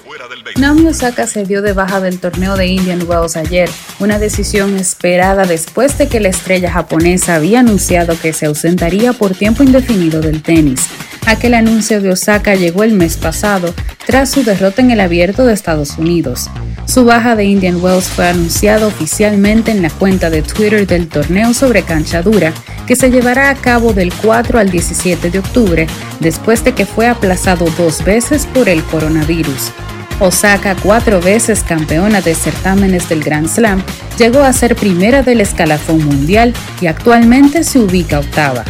Naomi Osaka se dio de baja del torneo de Indian Wells ayer, una decisión esperada después de que la estrella japonesa había anunciado que se ausentaría por tiempo indefinido del tenis. Aquel anuncio de Osaka llegó el mes pasado tras su derrota en el abierto de Estados Unidos. Su baja de Indian Wells fue anunciada oficialmente en la cuenta de Twitter del torneo sobre cancha dura, que se llevará a cabo del 4 al 17 de octubre, después de que fue aplazado dos veces por el coronavirus. Osaka, cuatro veces campeona de certámenes del Grand Slam, llegó a ser primera del escalafón mundial y actualmente se ubica octava.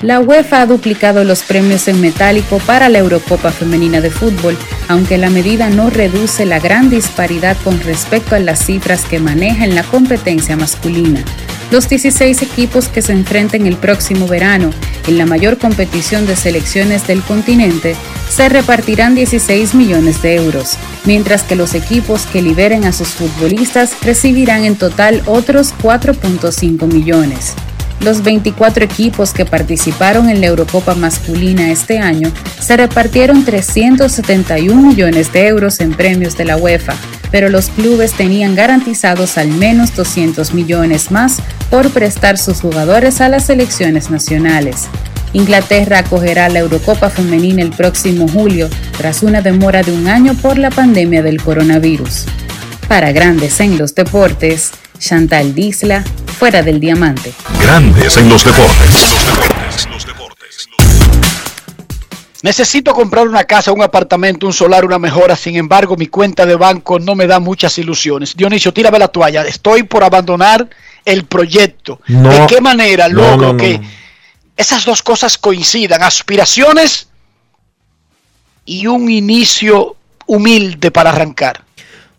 La UEFA ha duplicado los premios en metálico para la Eurocopa Femenina de Fútbol, aunque la medida no reduce la gran disparidad con respecto a las cifras que maneja en la competencia masculina. Los 16 equipos que se enfrenten el próximo verano en la mayor competición de selecciones del continente se repartirán 16 millones de euros, mientras que los equipos que liberen a sus futbolistas recibirán en total otros 4.5 millones. Los 24 equipos que participaron en la Eurocopa masculina este año se repartieron 371 millones de euros en premios de la UEFA, pero los clubes tenían garantizados al menos 200 millones más por prestar sus jugadores a las selecciones nacionales. Inglaterra acogerá la Eurocopa femenina el próximo julio, tras una demora de un año por la pandemia del coronavirus. Para grandes en los deportes, Chantal Disla, fuera del diamante. Grandes en los deportes. Necesito comprar una casa, un apartamento, un solar, una mejora. Sin embargo, mi cuenta de banco no me da muchas ilusiones. Dionisio, tírame la toalla. Estoy por abandonar el proyecto. No. ¿De qué manera logro no, no, que no. esas dos cosas coincidan? Aspiraciones y un inicio humilde para arrancar.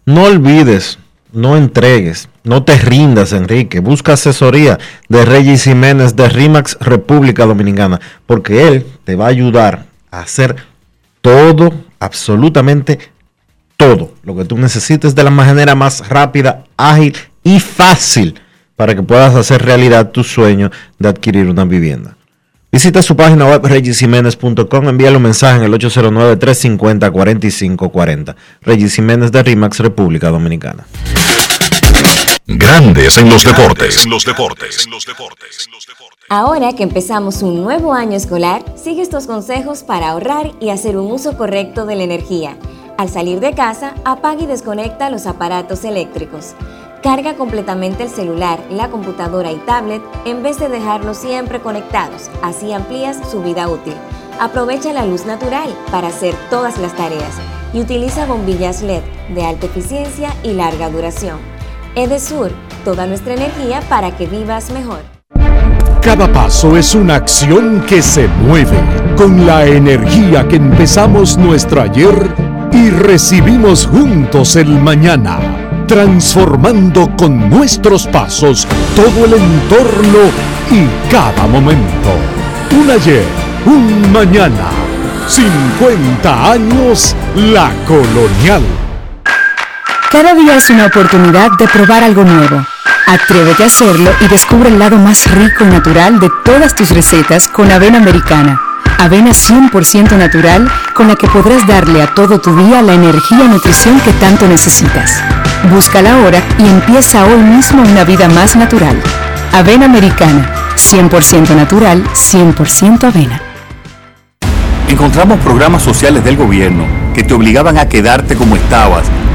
No olvides, no entregues, no te rindas, Enrique. Busca asesoría de Reyes Jiménez de RIMAX República Dominicana, porque él te va a ayudar a hacer todo, absolutamente todo lo que tú necesites de la manera más rápida, ágil y fácil para que puedas hacer realidad tu sueño de adquirir una vivienda. Visita su página web regisiménez.com, envíale un mensaje en el 809-350-4540. Regis Jiménez de RIMAX, República Dominicana. Grandes en los deportes. En los deportes. Ahora que empezamos un nuevo año escolar, sigue estos consejos para ahorrar y hacer un uso correcto de la energía. Al salir de casa, apaga y desconecta los aparatos eléctricos. Carga completamente el celular, la computadora y tablet en vez de dejarlos siempre conectados, así amplías su vida útil. Aprovecha la luz natural para hacer todas las tareas y utiliza bombillas LED de alta eficiencia y larga duración. Edesur, toda nuestra energía para que vivas mejor. Cada paso es una acción que se mueve con la energía que empezamos nuestro ayer y recibimos juntos el mañana transformando con nuestros pasos todo el entorno y cada momento. Un ayer, un mañana, 50 años la colonial. Cada día es una oportunidad de probar algo nuevo. Atrévete a hacerlo y descubre el lado más rico y natural de todas tus recetas con avena americana. Avena 100% natural con la que podrás darle a todo tu día la energía y nutrición que tanto necesitas. Búscala ahora y empieza hoy mismo una vida más natural. Avena Americana, 100% natural, 100% avena. Encontramos programas sociales del gobierno que te obligaban a quedarte como estabas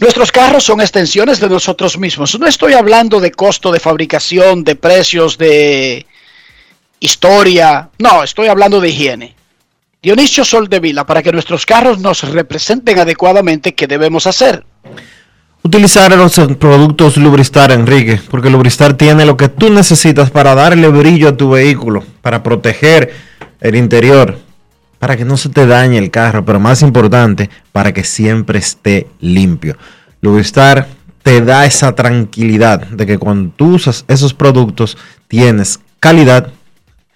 Nuestros carros son extensiones de nosotros mismos. No estoy hablando de costo de fabricación, de precios, de historia. No, estoy hablando de higiene. Dionisio Soldevila, para que nuestros carros nos representen adecuadamente, ¿qué debemos hacer? Utilizar los productos Lubristar, Enrique, porque Lubristar tiene lo que tú necesitas para darle brillo a tu vehículo, para proteger el interior, para que no se te dañe el carro, pero más importante, para que siempre esté limpio. Lubristar te da esa tranquilidad de que cuando tú usas esos productos tienes calidad,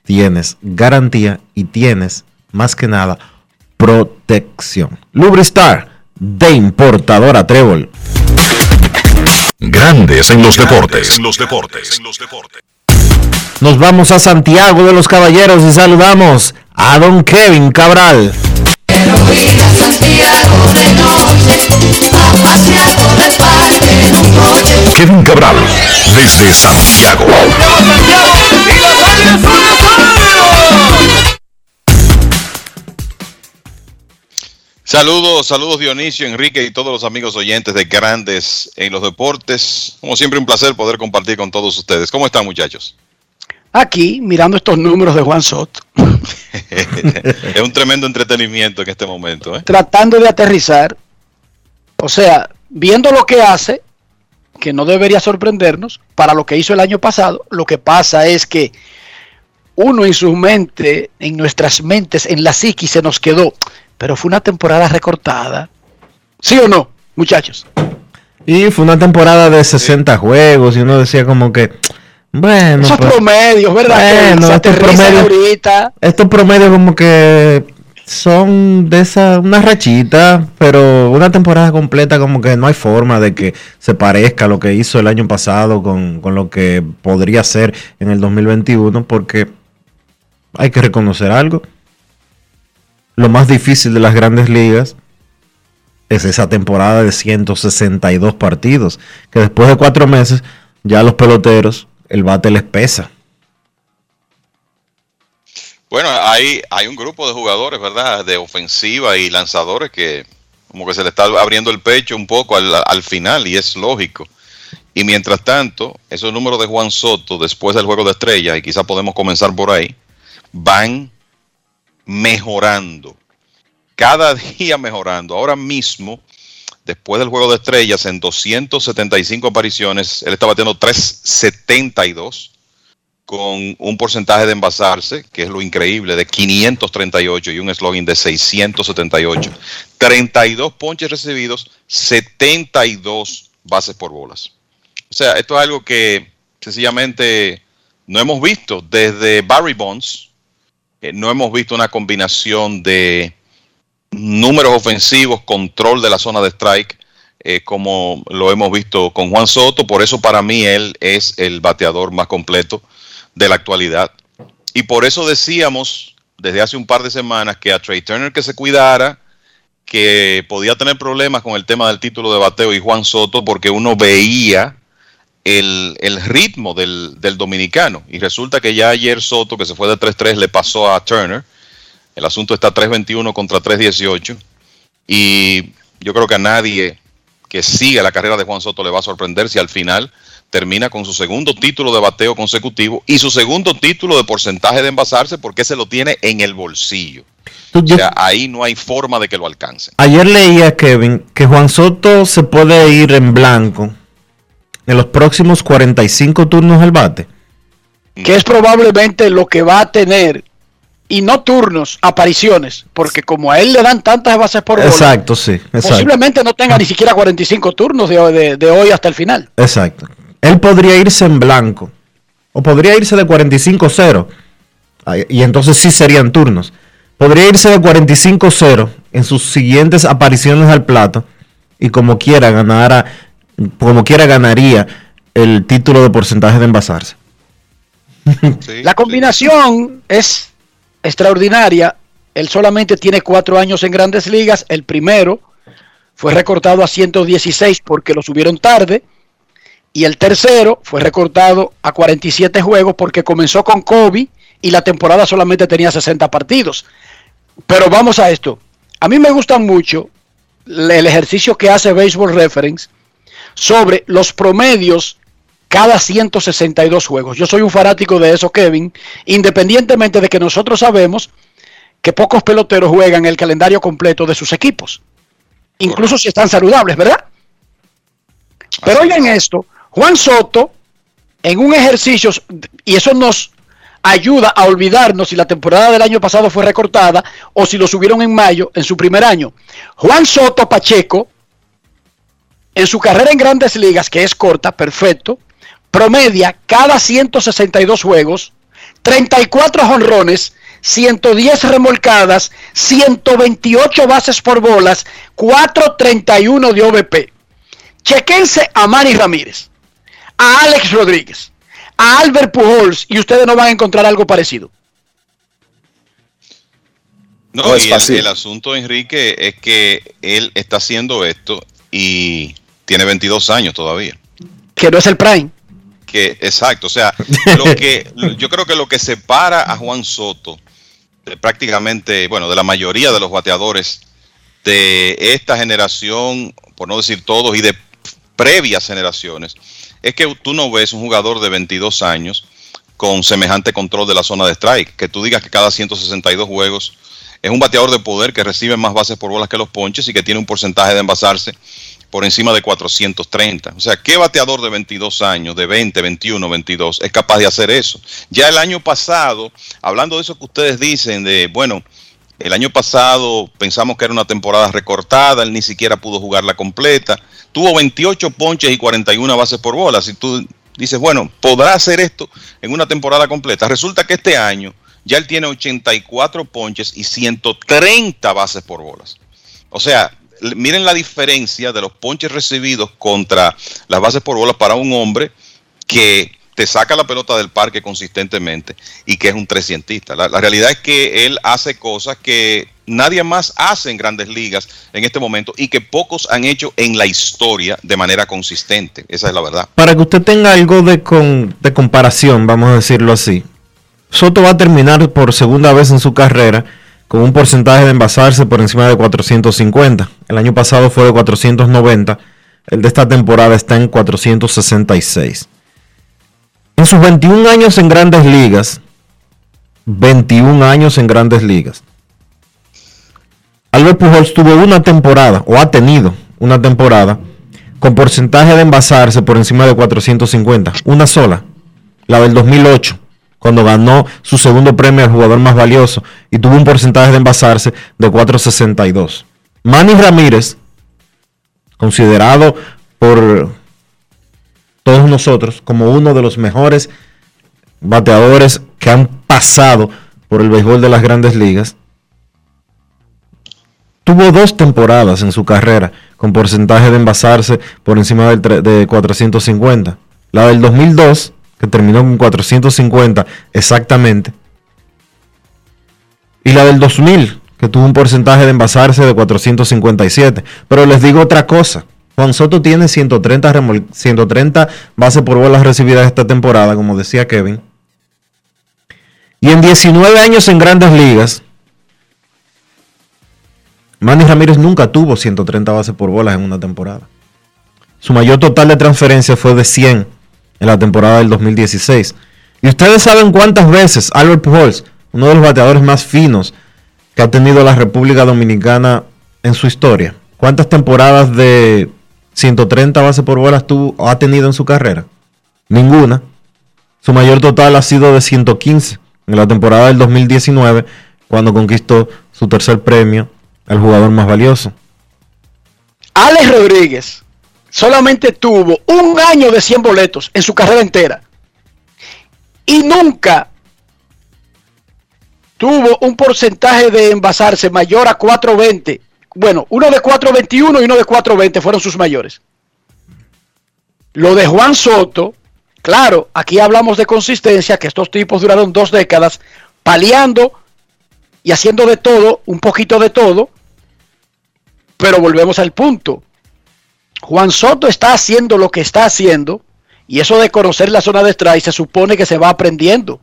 tienes garantía y tienes más que nada protección. Lubristar de importadora Trébol. Grandes en los deportes. En los deportes. Nos vamos a Santiago de los Caballeros y saludamos a don Kevin Cabral. Kevin Cabral, desde Santiago. Saludos, saludos Dionisio, Enrique y todos los amigos oyentes de Grandes en los Deportes. Como siempre, un placer poder compartir con todos ustedes. ¿Cómo están, muchachos? Aquí, mirando estos números de Juan Soto. es un tremendo entretenimiento en este momento. ¿eh? Tratando de aterrizar. O sea, viendo lo que hace, que no debería sorprendernos, para lo que hizo el año pasado, lo que pasa es que uno en su mente, en nuestras mentes, en la psiquis se nos quedó pero fue una temporada recortada. ¿Sí o no, muchachos? Y fue una temporada de 60 juegos y uno decía como que, bueno... Esos pues, promedios, ¿verdad? Bueno, estos promedios, ahorita. estos promedios como que son de esa, una rachita, pero una temporada completa como que no hay forma de que se parezca a lo que hizo el año pasado con, con lo que podría ser en el 2021, porque hay que reconocer algo lo más difícil de las grandes ligas es esa temporada de 162 partidos, que después de cuatro meses ya los peloteros, el bate les pesa. Bueno, hay, hay un grupo de jugadores, ¿verdad? De ofensiva y lanzadores que como que se le está abriendo el pecho un poco al, al final y es lógico. Y mientras tanto, esos números de Juan Soto después del juego de estrella, y quizá podemos comenzar por ahí, van mejorando. Cada día mejorando. Ahora mismo, después del juego de estrellas, en 275 apariciones, él está batiendo 372 con un porcentaje de envasarse, que es lo increíble, de 538 y un slogan de 678. 32 ponches recibidos, 72 bases por bolas. O sea, esto es algo que sencillamente no hemos visto desde Barry Bonds. Eh, no hemos visto una combinación de números ofensivos, control de la zona de strike, eh, como lo hemos visto con Juan Soto. Por eso para mí él es el bateador más completo de la actualidad. Y por eso decíamos desde hace un par de semanas que a Trey Turner que se cuidara, que podía tener problemas con el tema del título de bateo y Juan Soto porque uno veía el, ritmo del, del, dominicano. Y resulta que ya ayer Soto, que se fue de 3-3, le pasó a Turner. El asunto está 3-21 contra 3-18. Y yo creo que a nadie que siga la carrera de Juan Soto le va a sorprender si al final termina con su segundo título de bateo consecutivo y su segundo título de porcentaje de envasarse porque se lo tiene en el bolsillo. o sea, ahí no hay forma de que lo alcance. Ayer leía, Kevin, que Juan Soto se puede ir en blanco en los próximos 45 turnos del bate. Que es probablemente lo que va a tener, y no turnos, apariciones, porque como a él le dan tantas bases por bola, exacto, sí, posiblemente no tenga ni siquiera 45 turnos de, de hoy hasta el final. Exacto él podría irse en blanco. O podría irse de 45-0. Y entonces sí serían turnos. Podría irse de 45-0 en sus siguientes apariciones al plato. Y como quiera ganara, como quiera ganaría el título de porcentaje de envasarse. La combinación es extraordinaria. Él solamente tiene cuatro años en grandes ligas. El primero fue recortado a 116 porque lo subieron tarde y el tercero fue recortado a 47 juegos porque comenzó con Kobe y la temporada solamente tenía 60 partidos. Pero vamos a esto. A mí me gusta mucho el ejercicio que hace Baseball Reference sobre los promedios cada 162 juegos. Yo soy un fanático de eso, Kevin, independientemente de que nosotros sabemos que pocos peloteros juegan el calendario completo de sus equipos, incluso si están saludables, ¿verdad? Pero oigan esto, Juan Soto, en un ejercicio, y eso nos ayuda a olvidarnos si la temporada del año pasado fue recortada o si lo subieron en mayo, en su primer año. Juan Soto Pacheco, en su carrera en grandes ligas, que es corta, perfecto, promedia cada 162 juegos, 34 jonrones, 110 remolcadas, 128 bases por bolas, 431 de OVP. Chequense a Manny Ramírez a Alex Rodríguez, a Albert Pujols y ustedes no van a encontrar algo parecido. No, y el, asunto, Enrique, es que él está haciendo esto y tiene 22 años todavía. Que no es el prime. Que, exacto, o sea, lo que, yo creo que lo que separa a Juan Soto prácticamente, bueno, de la mayoría de los bateadores de esta generación, por no decir todos, y de previas generaciones, es que tú no ves un jugador de 22 años con semejante control de la zona de strike, que tú digas que cada 162 juegos es un bateador de poder que recibe más bases por bolas que los ponches y que tiene un porcentaje de envasarse por encima de 430. O sea, ¿qué bateador de 22 años, de 20, 21, 22, es capaz de hacer eso? Ya el año pasado, hablando de eso que ustedes dicen, de, bueno, el año pasado pensamos que era una temporada recortada, él ni siquiera pudo jugarla completa tuvo 28 ponches y 41 bases por bola. Si tú dices, bueno, podrá hacer esto en una temporada completa. Resulta que este año ya él tiene 84 ponches y 130 bases por bolas. O sea, miren la diferencia de los ponches recibidos contra las bases por bolas para un hombre que te saca la pelota del parque consistentemente y que es un trescientista. La, la realidad es que él hace cosas que nadie más hace en grandes ligas en este momento y que pocos han hecho en la historia de manera consistente. Esa es la verdad. Para que usted tenga algo de, de comparación, vamos a decirlo así, Soto va a terminar por segunda vez en su carrera con un porcentaje de envasarse por encima de 450. El año pasado fue de 490. El de esta temporada está en 466. En sus 21 años en grandes ligas, 21 años en grandes ligas, Albert Pujols tuvo una temporada, o ha tenido una temporada, con porcentaje de envasarse por encima de 450. Una sola, la del 2008, cuando ganó su segundo premio al jugador más valioso y tuvo un porcentaje de envasarse de 4.62. Manny Ramírez, considerado por todos nosotros como uno de los mejores bateadores que han pasado por el béisbol de las grandes ligas, tuvo dos temporadas en su carrera con porcentaje de envasarse por encima de 450. La del 2002 que terminó con 450 exactamente. Y la del 2000, que tuvo un porcentaje de envasarse de 457. Pero les digo otra cosa. Juan Soto tiene 130, 130 bases por bolas recibidas esta temporada, como decía Kevin. Y en 19 años en grandes ligas, Manny Ramírez nunca tuvo 130 bases por bolas en una temporada. Su mayor total de transferencia fue de 100 en la temporada del 2016. Y ustedes saben cuántas veces Albert Pujols, uno de los bateadores más finos que ha tenido la República Dominicana en su historia, cuántas temporadas de 130 bases por bolas tuvo, ha tenido en su carrera. Ninguna. Su mayor total ha sido de 115 en la temporada del 2019, cuando conquistó su tercer premio, el jugador más valioso. Alex Rodríguez solamente tuvo un año de 100 boletos en su carrera entera. Y nunca tuvo un porcentaje de envasarse mayor a 420. Bueno, uno de 421 y uno de 420 fueron sus mayores. Lo de Juan Soto, claro, aquí hablamos de consistencia, que estos tipos duraron dos décadas paliando y haciendo de todo, un poquito de todo, pero volvemos al punto. Juan Soto está haciendo lo que está haciendo y eso de conocer la zona de strike se supone que se va aprendiendo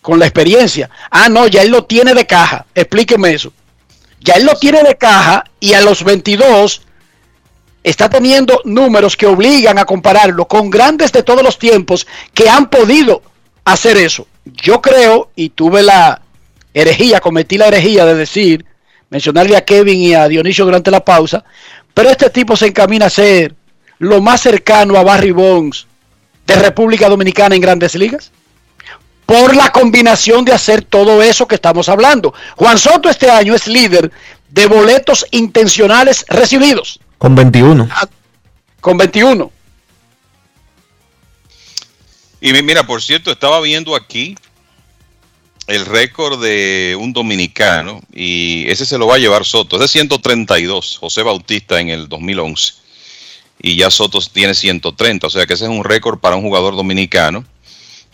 con la experiencia. Ah, no, ya él lo tiene de caja. Explíqueme eso. Ya él lo tiene de caja y a los 22 está teniendo números que obligan a compararlo con grandes de todos los tiempos que han podido hacer eso. Yo creo, y tuve la herejía, cometí la herejía de decir, mencionarle a Kevin y a Dionisio durante la pausa, pero este tipo se encamina a ser lo más cercano a Barry Bonds de República Dominicana en grandes ligas. Por la combinación de hacer todo eso que estamos hablando. Juan Soto este año es líder de boletos intencionales recibidos. Con 21. Ah, con 21. Y mira, por cierto, estaba viendo aquí el récord de un dominicano y ese se lo va a llevar Soto. Es de 132, José Bautista en el 2011. Y ya Soto tiene 130, o sea que ese es un récord para un jugador dominicano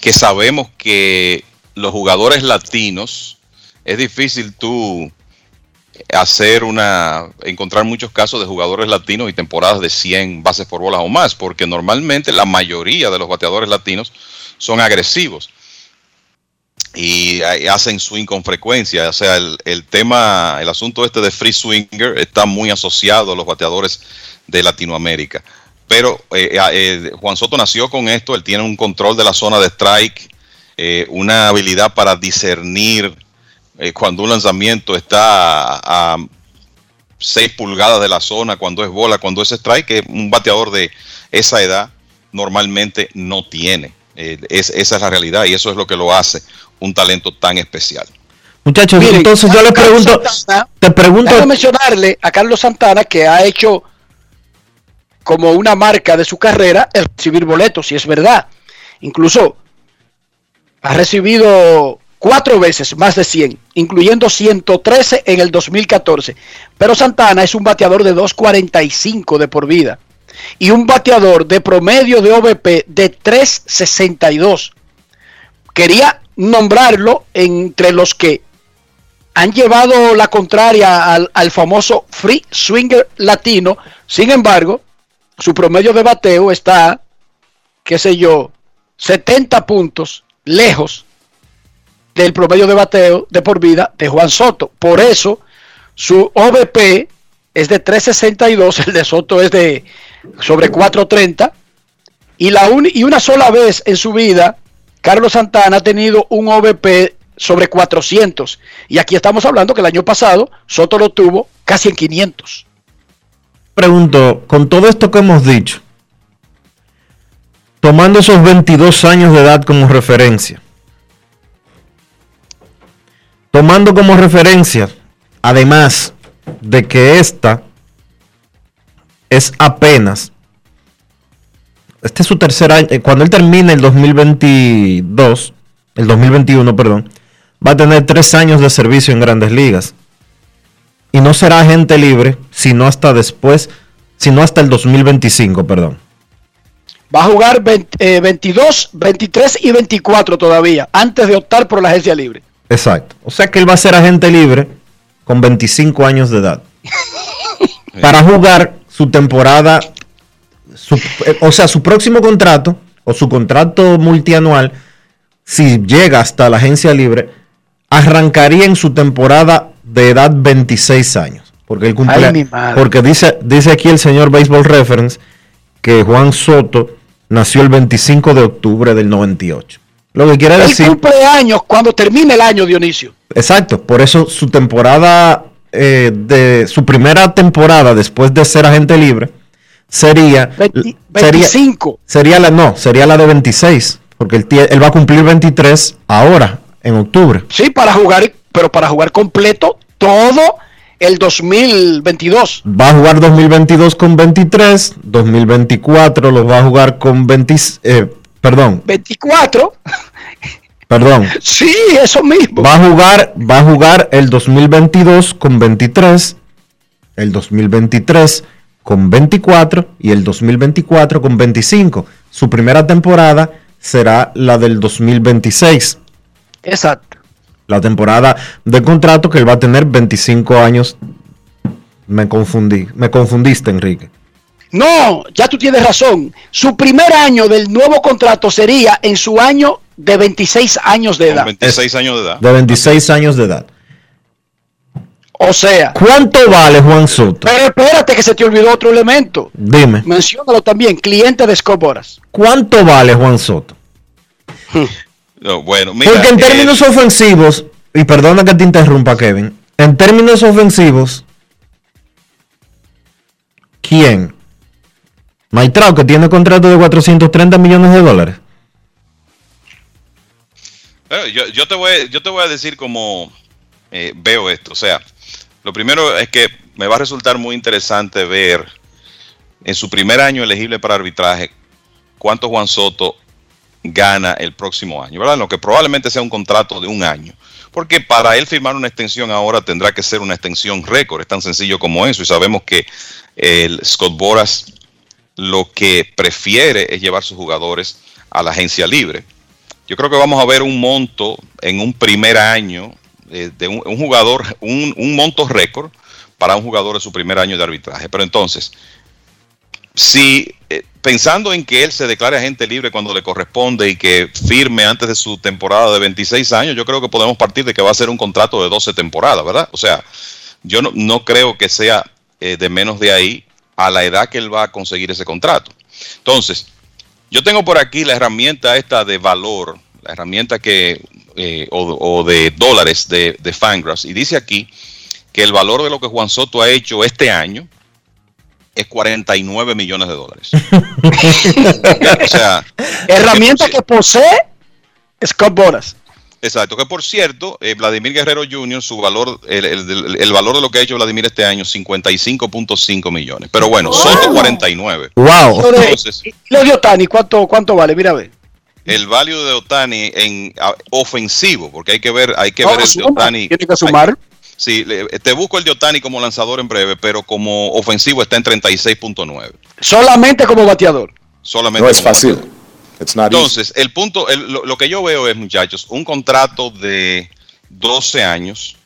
que sabemos que los jugadores latinos es difícil tú hacer una encontrar muchos casos de jugadores latinos y temporadas de 100 bases por bolas o más, porque normalmente la mayoría de los bateadores latinos son agresivos y hacen swing con frecuencia. O sea, el, tema, el asunto este de free swinger está muy asociado a los bateadores de Latinoamérica. Pero eh, eh, Juan Soto nació con esto, él tiene un control de la zona de strike, eh, una habilidad para discernir cuando un lanzamiento está a, 6 pulgadas de la zona, cuando es bola, cuando es strike, que un bateador de esa edad normalmente no tiene. esa es la realidad y eso es lo que lo hace un talento tan especial. Muchachos, entonces yo le pregunto, te pregunto. Quiero mencionarle a Carlos Santana que ha hecho como una marca de su carrera el recibir boletos, si es verdad. Incluso ha recibido cuatro veces más de 100, incluyendo 113 en el 2014. Pero Santana es un bateador de 2.45 de por vida y un bateador de promedio de OVP de 3.62. Quería nombrarlo entre los que han llevado la contraria al, famoso free swinger latino. Sin embargo, su promedio de bateo está, qué sé yo, 70 puntos lejos del promedio de bateo de por vida de Juan Soto. Por eso, su OVP es de 362, el de Soto es de sobre 430. Y, la y una sola vez en su vida Carlos Santana ha tenido un OVP sobre 400. Y aquí estamos hablando que el año pasado Soto lo tuvo casi en 500. Pregunto, con todo esto que hemos dicho, tomando esos 22 años de edad como referencia, Tomando como referencia, además de que esta es apenas, este es su tercer año, eh, cuando él termine el 2022, el 2021, perdón, va a tener tres años de servicio en grandes ligas. Y no será agente libre, sino hasta después, sino hasta el 2025, perdón. Va a jugar 22, 23 eh, y 24 todavía, antes de optar por la agencia libre. Exacto. O sea que él va a ser agente libre con 25 años de edad. para jugar su temporada, eh, o sea, su próximo contrato o su contrato multianual, si llega hasta la agencia libre, arrancaría en su temporada de edad 26 años. Porque él cumple, porque dice, dice aquí el señor Baseball Reference que Juan Soto nació el 25 de octubre del 98. Lo que quiere decir. El cumpleaños cuando termine el año, Dionisio. Exacto, por eso su temporada, eh, de su primera temporada después de ser agente libre, sería. 25. Sería, la, no, sería la de 26, porque él, él va a cumplir 23 ahora, en octubre. Sí, para jugar, pero para jugar completo todo el 2022. Va a jugar 2022 con 23, 2024 lo va a jugar con 20, eh, perdón. 24. Perdón. Sí, eso mismo. Va a jugar, va a jugar el 2022 con 23, el 2023 con 24 y el 2024 con 25. Su primera temporada será la del 2026. Exacto la temporada de contrato que él va a tener 25 años. Me confundí, me confundiste, Enrique. No, ya tú tienes razón. Su primer año del nuevo contrato sería en su año de 26 años de edad. 26 años de edad. De 26 años de edad. O sea. ¿Cuánto vale Juan Soto? Pero espérate que se te olvidó otro elemento. Dime. Menciónalo también, cliente de Scoboras. ¿Cuánto vale Juan Soto? Bueno, Porque en términos ofensivos, y perdona que te interrumpa, Kevin, en términos ofensivos, ¿quién? Maitrao, que tiene contrato de 430 millones de dólares. Yo, te, voy, yo te voy a decir cómo eh, veo esto. O sea, lo primero es que me va a resultar muy interesante ver en su primer año elegible para arbitraje cuánto Juan Soto gana el próximo año, ¿verdad? Lo que probablemente sea un contrato de un año. Porque para él firmar una extensión ahora tendrá que ser una extensión récord, es tan sencillo como eso. Y sabemos que el Scott Boras lo que prefiere es llevar sus jugadores a la agencia libre. Yo creo que vamos a ver un monto en un primer año eh, de un, jugador, un, un monto récord para un jugador de su primer año de arbitraje. Pero entonces, si eh, pensando en que él se declare agente libre cuando le corresponde y que firme antes de su temporada de 26 años, yo creo que podemos partir de que va a ser un contrato de 12 temporadas, ¿verdad? O sea, yo no, creo que sea eh, de menos de ahí a la edad que él va a conseguir ese contrato. Entonces, yo tengo por aquí la herramienta esta de valor, la herramienta que, eh, o, de dólares de, de Fangraphs, y dice aquí que el valor de lo que Juan Soto ha hecho este año, es 49 millones de dólares. o sea, herramienta que, posee Scott Boras. Exacto, que por cierto, eh, Vladimir Guerrero Jr., su valor, el, valor de lo que ha hecho Vladimir este año, 55.5 millones. Pero bueno, son 49. Wow. Entonces, lo de Otani, ¿cuánto, ¿cuánto vale? Mira a ver. El value de Otani en ofensivo, porque hay que ver, hay que ver el de Otani. Tiene que sumar. Sí, te busco el de Otani como lanzador en breve, pero como ofensivo está en 36.9. Solamente como bateador. Solamente. No es fácil. Entonces, el punto, lo, que yo veo es, muchachos, un contrato de 12 años,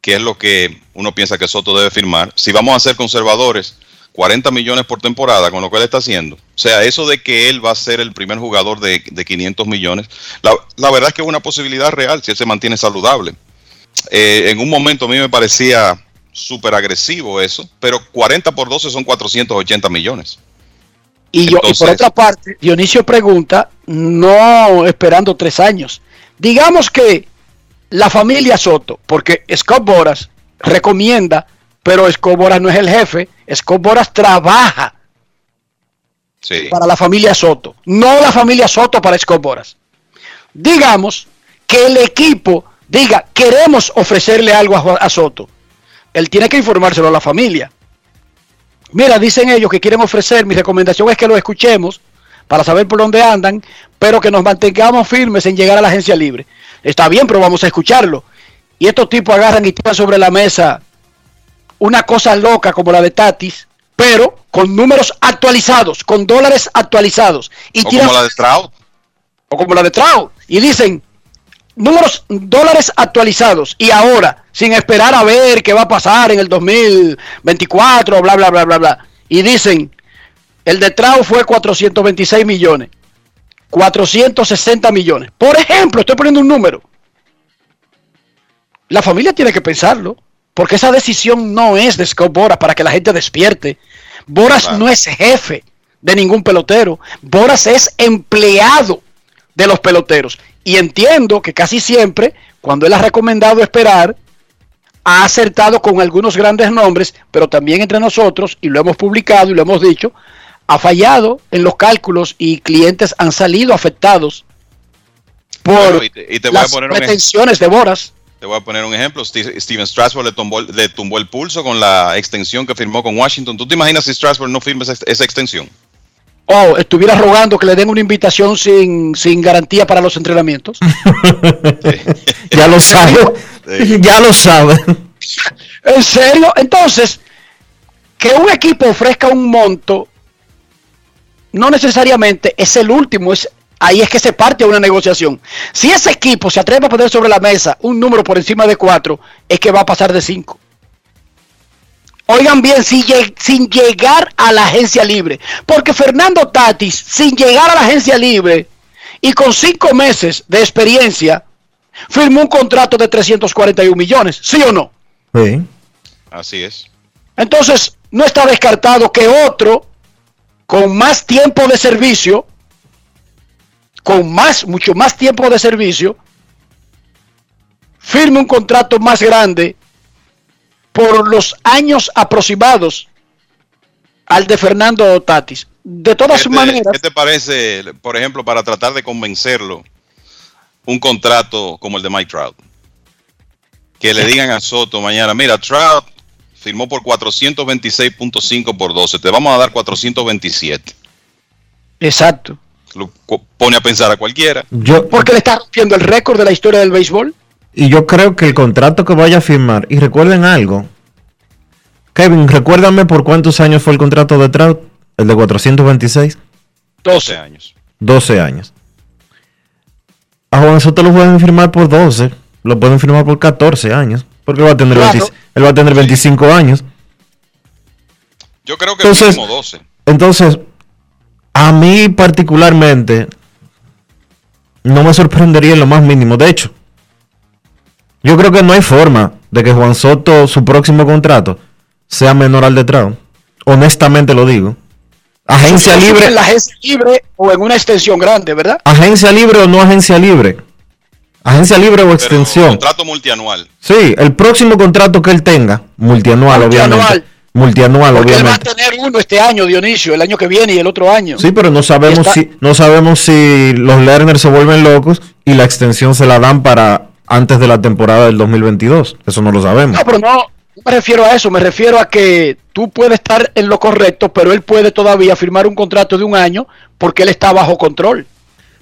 que es lo que uno piensa que Soto debe firmar. Si vamos a ser conservadores, 40 millones por temporada, con lo que él está haciendo. O sea, eso de que él va a ser el primer jugador de, 500 millones, la, la verdad es que es una posibilidad real si él se mantiene saludable. Eh, en un momento a mí me parecía súper agresivo eso, pero 40 por 12 son 480 millones. Y, yo, por otra parte, Dionisio pregunta, no esperando tres años. Digamos que la familia Soto, porque Scott Boras recomienda, pero Scott Boras no es el jefe, Scott Boras trabaja para la familia Soto, no la familia Soto para Scott Boras. Digamos que el equipo diga, queremos ofrecerle algo a, a Soto, él tiene que informárselo a la familia. Mira, dicen ellos que quieren ofrecer, mi recomendación es que lo escuchemos para saber por dónde andan, pero que nos mantengamos firmes en llegar a la agencia libre. Está bien, pero vamos a escucharlo. Y estos tipos agarran y tiran sobre la mesa una cosa loca como la de Tatis, pero con números actualizados, con dólares actualizados. Y o como la de Stroud. O como la de Stroud. Y dicen, números, dólares actualizados. Y ahora, sin esperar a ver qué va a pasar en el 2024, bla, bla, bla, bla, bla. Y dicen, el de Stroud fue 426 millones. 460 millones. Por ejemplo, estoy poniendo un número. La familia tiene que pensarlo, porque esa decisión no es de Scott Boras para que la gente despierte. Boras no es jefe de ningún pelotero. Boras es empleado de los peloteros. Y entiendo que casi siempre, cuando él ha recomendado esperar, ha acertado con algunos grandes nombres, pero también entre nosotros, y lo hemos publicado y lo hemos dicho, ha fallado en los cálculos y clientes han salido afectados por Bueno, y te- y te voy a las poner pretensiones de Boras. Te voy a poner un ejemplo. Steve- Steven Strasburg le tumbó, le tumbó el pulso con la extensión que firmó con Washington. ¿Tú te imaginas si Strasburg no firma esa, esa extensión? O estuviera rogando que le den una invitación sin, sin garantía para los entrenamientos. Ya lo sabe. ya lo sabe. ¿En serio? Entonces, que un equipo ofrezca un monto no necesariamente es el último, es ahí es que se parte a una negociación. Si ese equipo se atreve a poner sobre la mesa un número por encima de cuatro, es que va a pasar de cinco. Oigan bien, sin, lleg- sin llegar a la agencia libre. Porque Fernando Tatis, sin llegar a la agencia libre y con cinco meses de experiencia, firmó un contrato de 341 millones. ¿Sí o no? Sí. Así es. Entonces, no está descartado que otro con más tiempo de servicio, con más, mucho más tiempo de servicio, firme un contrato más grande por los años aproximados al de Fernando Tatis. De todas ¿Qué te, maneras, qué te parece, por ejemplo, para tratar de convencerlo, un contrato como el de Mike Trout? Que le digan a Soto mañana, mira, Trout firmó por 426.5 por 12, te vamos a dar 427. exacto. Lo pone a pensar a cualquiera. Yo, Porque le está rompiendo el récord de la historia del béisbol. y yo creo que el contrato que vaya a firmar, y recuerden algo, Kevin, recuérdame por cuántos años fue el contrato de Trout, el de 426, 12 años. 12 años. A Juan Soto lo pueden firmar por 12, lo pueden firmar por 14 años, porque él va a tener, Claro. 20 él va a tener 25 años. Yo creo que Entonces- mínimo 12. Entonces, a mí particularmente, no me sorprendería en lo más mínimo. De hecho, yo creo que no hay forma de que Juan Soto, su próximo contrato, sea menor al de Trout. Honestamente lo digo. Agencia libre, En la agencia libre o en una extensión grande, ¿verdad? agencia libre o no agencia libre. Agencia libre o extensión. Contrato multianual. Sí, el próximo contrato que él tenga, multianual, Multianual. obviamente. Multianual, Porque él va a obviamente. tener uno este año, Dionisio, el año que viene y el otro año. Sí, pero no sabemos Está- si no sabemos si los Lerner se vuelven locos y la extensión se la dan para antes de la temporada del 2022. Eso no lo sabemos. No, pero no, no me refiero a eso, me refiero a que tú puedes estar en lo correcto, pero él puede todavía firmar un contrato de un año porque él está bajo control.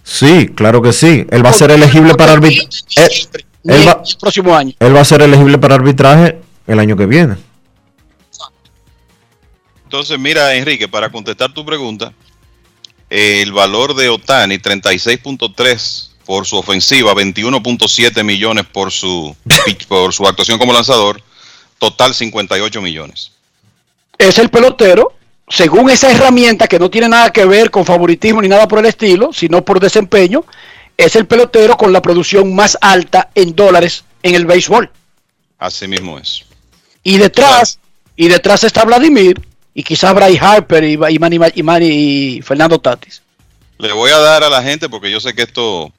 Sí, claro que sí. Él va a ser elegible para arbitraje. Él va, el próximo año. él va a ser elegible para arbitraje el año que viene. Entonces, mira, Enrique, para contestar tu pregunta, el valor de Otani, 36.3 por su ofensiva, 21.7 millones por su, por su actuación como lanzador, total 58 millones. Es el pelotero, según esa herramienta que no tiene nada que ver con favoritismo ni nada por el estilo, sino por desempeño, es el pelotero con la producción más alta en dólares en el béisbol. Así mismo es. Y detrás, y detrás está Vladimir, y quizás Bryce Harper y, y y Fernando Tatis. Le voy a dar a la gente, porque yo sé que esto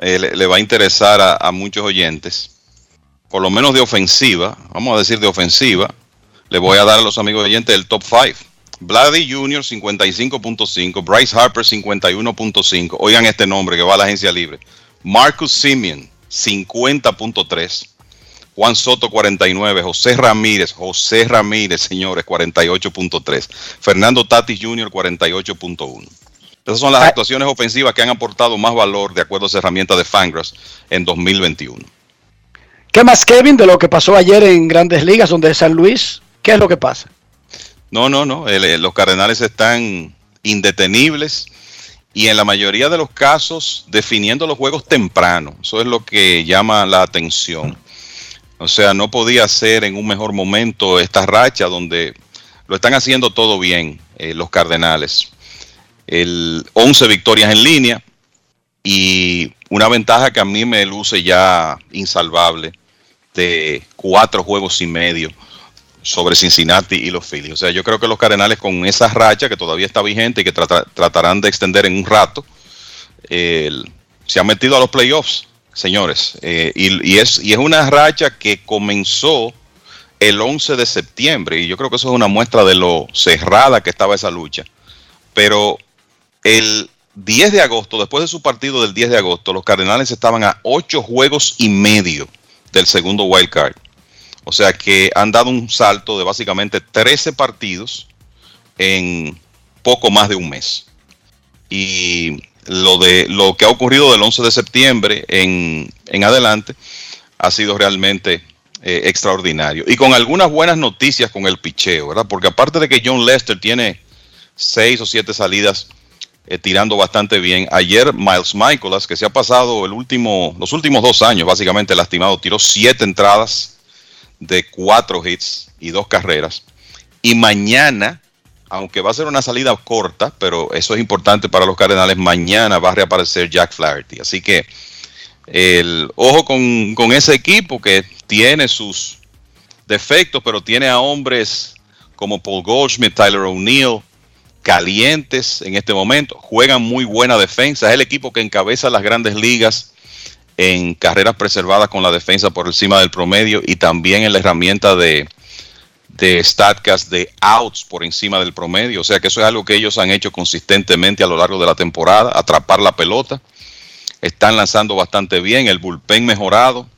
eh, le, va a interesar a, muchos oyentes, por lo menos de ofensiva, vamos a decir de ofensiva, le voy a dar a los amigos oyentes el top 5. Vladdy Jr. 55.5, Bryce Harper 51.5. Oigan este nombre que va a la agencia libre. Marcus Simeon 50.3. Juan Soto 49, José Ramírez, José Ramírez, señores, 48.3. Fernando Tatis Jr. 48.1. Esas son las actuaciones ofensivas que han aportado más valor de acuerdo a esa herramienta de Fangraphs en 2021. ¿Qué más, Kevin, de lo que pasó ayer en Grandes Ligas, donde San Luis? ¿Qué es lo que pasa? No, no, no. los Cardenales están indetenibles y en la mayoría de los casos definiendo los juegos temprano. Eso es lo que llama la atención. O sea, no podía ser en un mejor momento esta racha donde lo están haciendo todo bien eh, los Cardenales. El 11 victorias en línea y una ventaja que a mí me luce ya insalvable de cuatro juegos y medio sobre Cincinnati y los Phillies. O sea, yo creo que los Cardenales con esa racha que todavía está vigente y que tratarán de extender en un rato, se han metido a los playoffs señores. Eh, y, es, y es una racha que comenzó el 11 de septiembre, y yo creo que eso es una muestra de lo cerrada que estaba esa lucha. Pero el 10 de agosto, después de su partido del 10 de agosto, los Cardenales estaban a 8 juegos y medio del segundo wild card. O sea que han dado un salto de básicamente 13 partidos en poco más de un mes. Y lo de lo que ha ocurrido del 11 de septiembre en, adelante ha sido realmente eh, extraordinario. Y con algunas buenas noticias con el picheo, ¿verdad? Porque aparte de que John Lester tiene seis o siete salidas eh, tirando bastante bien, ayer Miles Michaelas, que se ha pasado el último, los últimos dos años básicamente lastimado, tiró siete entradas de cuatro hits y dos carreras. Y mañana aunque va a ser una salida corta, pero eso es importante para los Cardenales, mañana va a reaparecer Jack Flaherty. Así que el ojo con, ese equipo que tiene sus defectos, pero tiene a hombres como Paul Goldschmidt, Tyler O'Neill, calientes en este momento, juegan muy buena defensa, es el equipo que encabeza las grandes ligas en carreras preservadas con la defensa por encima del promedio y también en la herramienta de, de StatCast de outs por encima del promedio. O sea que eso es algo que ellos han hecho consistentemente a lo largo de la temporada, atrapar la pelota. Están lanzando bastante bien, el bullpen mejorado.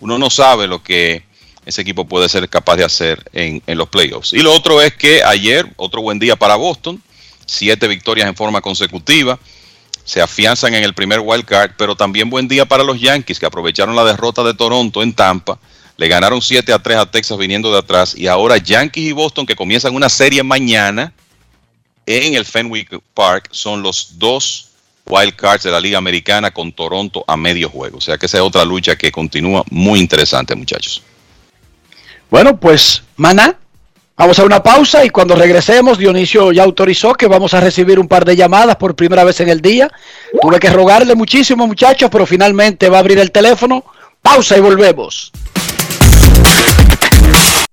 Uno no sabe lo que ese equipo puede ser capaz de hacer en, en los playoffs. Y lo otro es que ayer, otro buen día para Boston, siete victorias en forma consecutiva, se afianzan en el primer wild card, pero también buen día para los Yankees que aprovecharon la derrota de Toronto en Tampa le ganaron 7 a 3 a Texas viniendo de atrás. Y ahora Yankees y Boston, que comienzan una serie mañana en el Fenway Park, son los dos wild cards de la Liga Americana con Toronto a medio juego. O sea que esa es otra lucha que continúa muy interesante, muchachos. Bueno, pues, Mana, vamos a una pausa y cuando regresemos, Dionisio ya autorizó que vamos a recibir un par de llamadas por primera vez en el día. Tuve que rogarle muchísimo, muchachos, pero finalmente va a abrir el teléfono. Pausa y volvemos.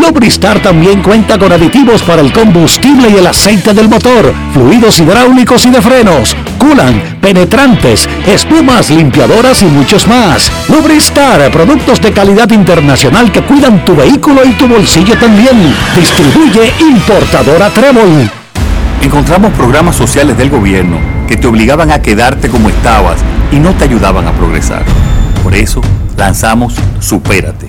Lubristar también cuenta con aditivos para el combustible y el aceite del motor fluidos hidráulicos y de frenos, culan, penetrantes, espumas, limpiadoras y muchos más. Lubristar, productos de calidad internacional que cuidan tu vehículo y tu bolsillo también. Distribuye importadora Trébol. Encontramos programas sociales del gobierno que te obligaban a quedarte como estabas y no te ayudaban a progresar. Por eso lanzamos Supérate,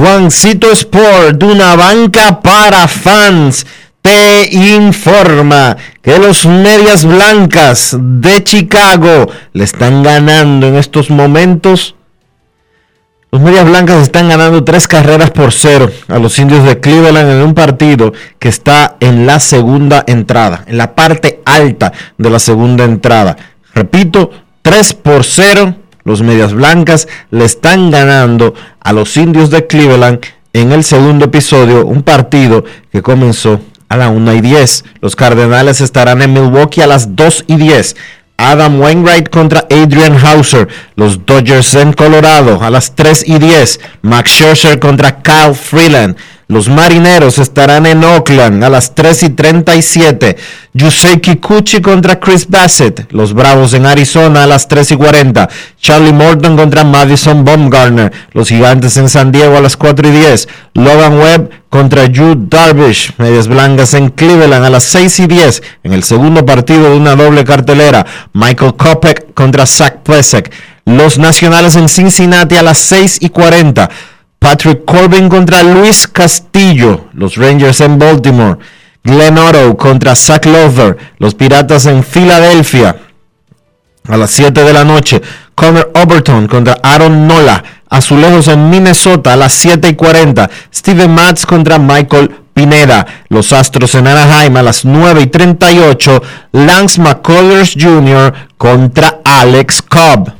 Juancito Sport, una banca para fans, te informa que los medias blancas de Chicago le están ganando en estos momentos. Los medias blancas están ganando tres carreras por cero a los indios de Cleveland en un partido que está en la segunda entrada, en la parte alta de la segunda entrada. Repito, 3 por 0 los medias blancas le están ganando a los indios de Cleveland en el segundo episodio, un partido que comenzó a la 1 y 10. Los Cardenales estarán en Milwaukee a las 2 y 10. Adam Wainwright contra Adrian Hauser. Los Dodgers en Colorado a las 3 y 10. Max Scherzer contra Kyle Freeland. Los marineros estarán en Oakland a las 3 y 37. Yusei Kikuchi contra Chris Bassett. Los Bravos en Arizona a las 3 y 40. Charlie Morton contra Madison Baumgartner. Los Gigantes en San Diego a las 4 y 10. Logan Webb contra Jude Darvish. Medias Blancas en Cleveland a las 6 y 10. En el segundo partido de una doble cartelera. Michael Kopech contra Zach Plesek. Los Nacionales en Cincinnati a las 6 y 40. Patrick Corbin contra Luis Castillo, los Rangers en Baltimore. Glenn Otto contra Zach Lover, los Piratas en Filadelfia. A las 7 de la noche, Connor Overton contra Aaron Nola. Azulejos en Minnesota a las 7 y 40. Steven Matz contra Michael Pineda. Los Astros en Anaheim a las 9 y 38. Lance McCullers Jr. contra Alex Cobb.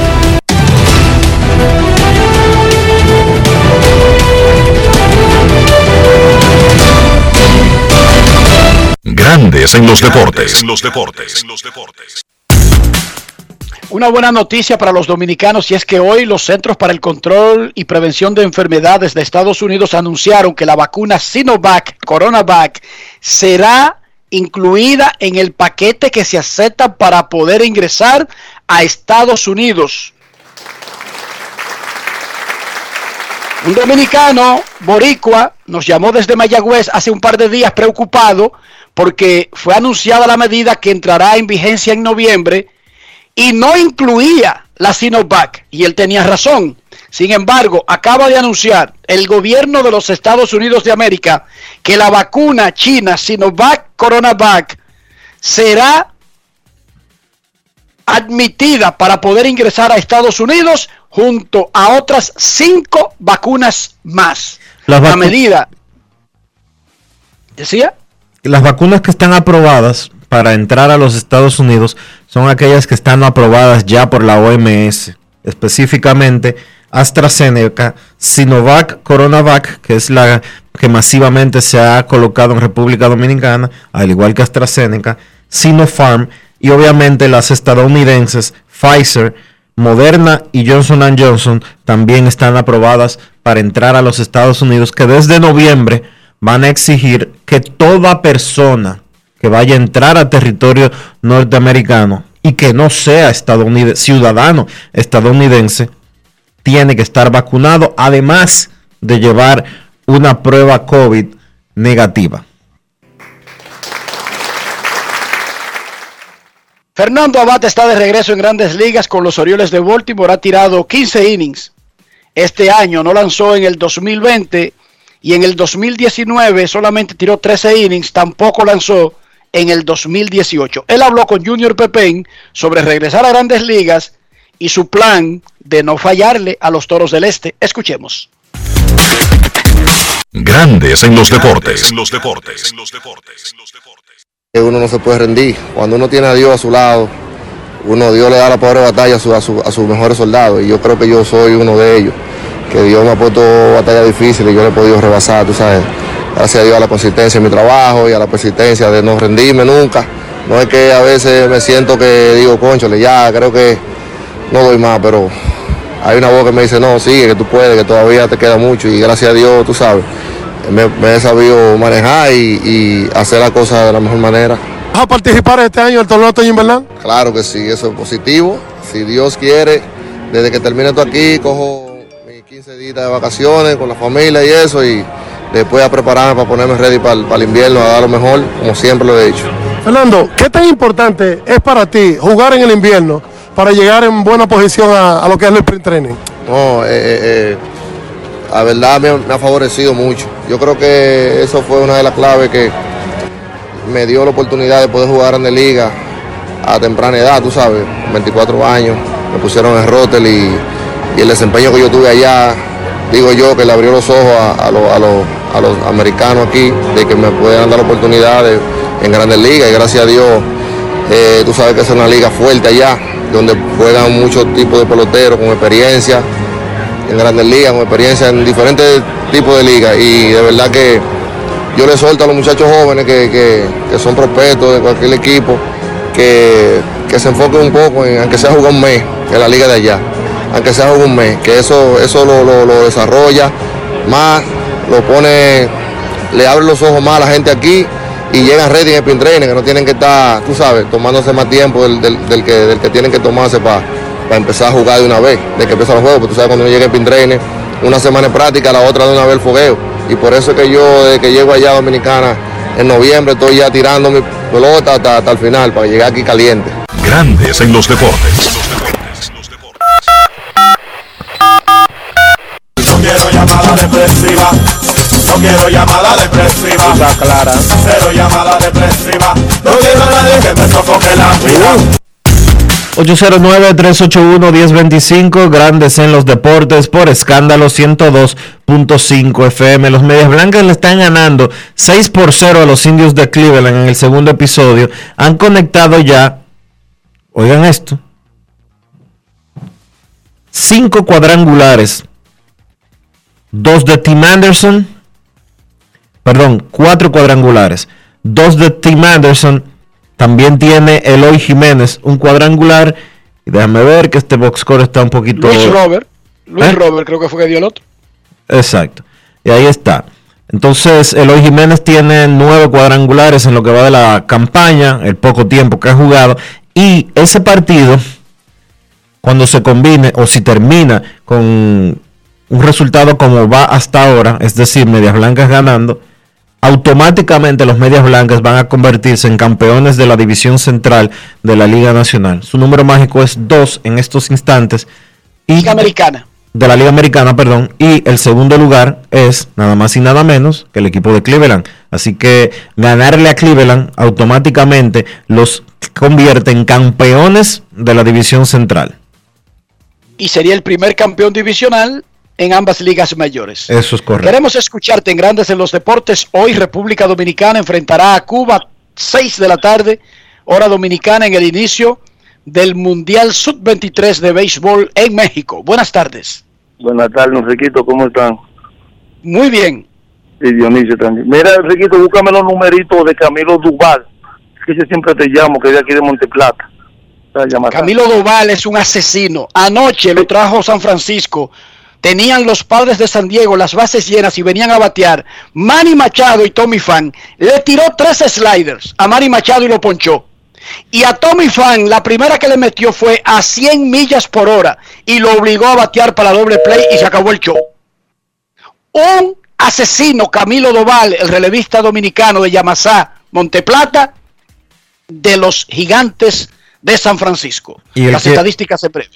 Grandes en los deportes. los deportes. Una buena noticia para los dominicanos y es que hoy los Centros para el Control y Prevención de Enfermedades de Estados Unidos anunciaron que la vacuna Sinovac, Coronavac, será incluida en el paquete que se acepta para poder ingresar a Estados Unidos. Un dominicano, boricua, nos llamó desde Mayagüez hace un par de días preocupado porque fue anunciada la medida que entrará en vigencia en noviembre y no incluía la Sinovac. Y él tenía razón. Sin embargo, acaba de anunciar el gobierno de los Estados Unidos de América que la vacuna china Sinovac Coronavac será admitida para poder ingresar a Estados Unidos junto a otras cinco vacunas más. La medida, decía, las vacunas que están aprobadas para entrar a los Estados Unidos son aquellas que están aprobadas ya por la OMS, específicamente AstraZeneca, Sinovac, Coronavac, que es la que masivamente se ha colocado en República Dominicana, al igual que AstraZeneca, Sinopharm y obviamente las estadounidenses Pfizer, Moderna y Johnson Johnson también están aprobadas para entrar a los Estados Unidos, que desde noviembre van a exigir que toda persona que vaya a entrar a territorio norteamericano y que no sea ciudadano estadounidense, tiene que estar vacunado, además de llevar una prueba COVID negativa. Fernando Abate está de regreso en grandes ligas con los Orioles de Baltimore. Ha tirado 15 innings este año, no lanzó en el 2020 y en el 2019 solamente tiró 13 innings, tampoco lanzó en el 2018. Él habló con Junior Pepén sobre regresar a grandes ligas y su plan de no fallarle a los Toros del Este. Escuchemos. Grandes en los deportes. En los deportes. Uno no se puede rendir. Cuando uno tiene a Dios a su lado, uno, Dios le da la pobre batalla a, su- a, su- a sus mejores soldados y yo creo que yo soy uno de ellos, que Dios me ha puesto batallas difíciles y yo le he podido rebasar, tú sabes, gracias a Dios a la consistencia en mi trabajo y a la persistencia de no rendirme nunca. No es que a veces me siento que digo, conchole, ya creo que no doy más, pero hay una voz que me dice, no, sigue, que tú puedes, que todavía te queda mucho y gracias a Dios, tú sabes, me, me he sabido manejar y, y hacer las cosas de la mejor manera. ¿Vas a participar este año del torneo otoño invernal? Claro que sí, eso es positivo. Si Dios quiere, desde que termine esto aquí, cojo 15 días de vacaciones con la familia y eso, y después a prepararme para ponerme ready para, el- para el invierno, a dar lo mejor, como siempre lo he dicho. Fernando, ¿qué tan importante es para ti jugar en el invierno para llegar en buena posición a, a lo que es el sprint training? No, eh, eh, eh, la verdad me, me ha favorecido mucho. Yo creo que eso fue una de las claves que me dio la oportunidad de poder jugar en la liga a temprana edad, tú sabes, 24 años. Me pusieron en Rotel y, y el desempeño que yo tuve allá, digo yo que le abrió los ojos a, a a los- a los americanos aquí de que me pudieran dar la oportunidad de- en grandes ligas y gracias a Dios eh, tú sabes que es una liga fuerte allá, donde juegan muchos tipos de peloteros con experiencia en grandes ligas, con experiencia en diferentes tipos de ligas. Y de verdad que yo le suelto a los muchachos jóvenes que, que- que son prospectos de cualquier equipo, que, que se enfoquen un poco en, aunque sea jugar un mes en la liga de allá, aunque sea un mes, que eso, eso lo, lo- desarrolla más, lo pone, le abre los ojos más a la gente aquí y llegan ready en el pin que no tienen que estar, tú sabes, tomándose más tiempo del, del- que, del que tienen que tomarse para empezar a jugar de una vez, de que empiezan los juegos, porque tú sabes cuando uno llega en pin una semana de práctica, la otra de una vez el fogueo. Y por eso es que yo, desde que llego allá a Dominicana, en noviembre estoy ya tirando mi pelota hasta el final, para llegar aquí caliente. Grandes en los deportes. Llamada depresiva. No quiero llamada depresiva. clara. Cero llamada depresiva. No quiero a nadie que me sofoque la vida. 809-381-1025, grandes en los deportes por escándalo 102.5 FM. Los Medias Blancas le están ganando 6 por 0 a los indios de Cleveland en el segundo episodio. Han conectado ya, oigan esto, 5 cuadrangulares. Dos de Tim Anderson, perdón, 4 cuadrangulares. Dos de Tim Anderson, también tiene Eloy Jiménez un cuadrangular. Y déjame ver que este box score está un poquito. Luis Robert. Luis ¿Eh? Robert creo que fue que dio el otro. Exacto. Y ahí está. Entonces, Eloy Jiménez tiene nueve cuadrangulares en lo que va de la campaña, el poco tiempo que ha jugado. Y ese partido, cuando se combine o si termina con un resultado como va hasta ahora, es decir, Medias Blancas ganando, automáticamente los Medias Blancas van a convertirse en campeones de la división central de la Liga Nacional. Su número mágico es 2 en estos instantes. Y Liga Americana. de la Liga Americana, perdón, y el segundo lugar es nada más y nada menos que el equipo de Cleveland. Así que ganarle a Cleveland automáticamente los convierte en campeones de la división central. Y sería el primer campeón divisional en ambas ligas mayores. Eso es correcto. Queremos escucharte en Grandes en los Deportes. Hoy República Dominicana enfrentará a Cuba 6 de la tarde, hora dominicana, en el inicio del Mundial Sub-23 de Béisbol en México. Buenas tardes. Buenas tardes, Enriquito, ¿cómo están? Muy bien. Y Dionisio también. Mira, Enriquito, búscame los numeritos de Camilo Duval, que yo siempre te llamo, que es de aquí de Monteplata. Camilo Doval es un asesino. Anoche lo trajo San Francisco. Tenían los padres de San Diego las bases llenas y venían a batear. Manny Machado y Tommy Fan le tiró tres sliders a Manny Machado y lo ponchó. Y a Tommy Fan la primera que le metió fue a 100 millas por hora y lo obligó a batear para doble play y se acabó el show. Un asesino, Camilo Doval, el relevista dominicano de Yamasá, Monteplata, de los gigantes de San Francisco. Y Las que- estadísticas en breve.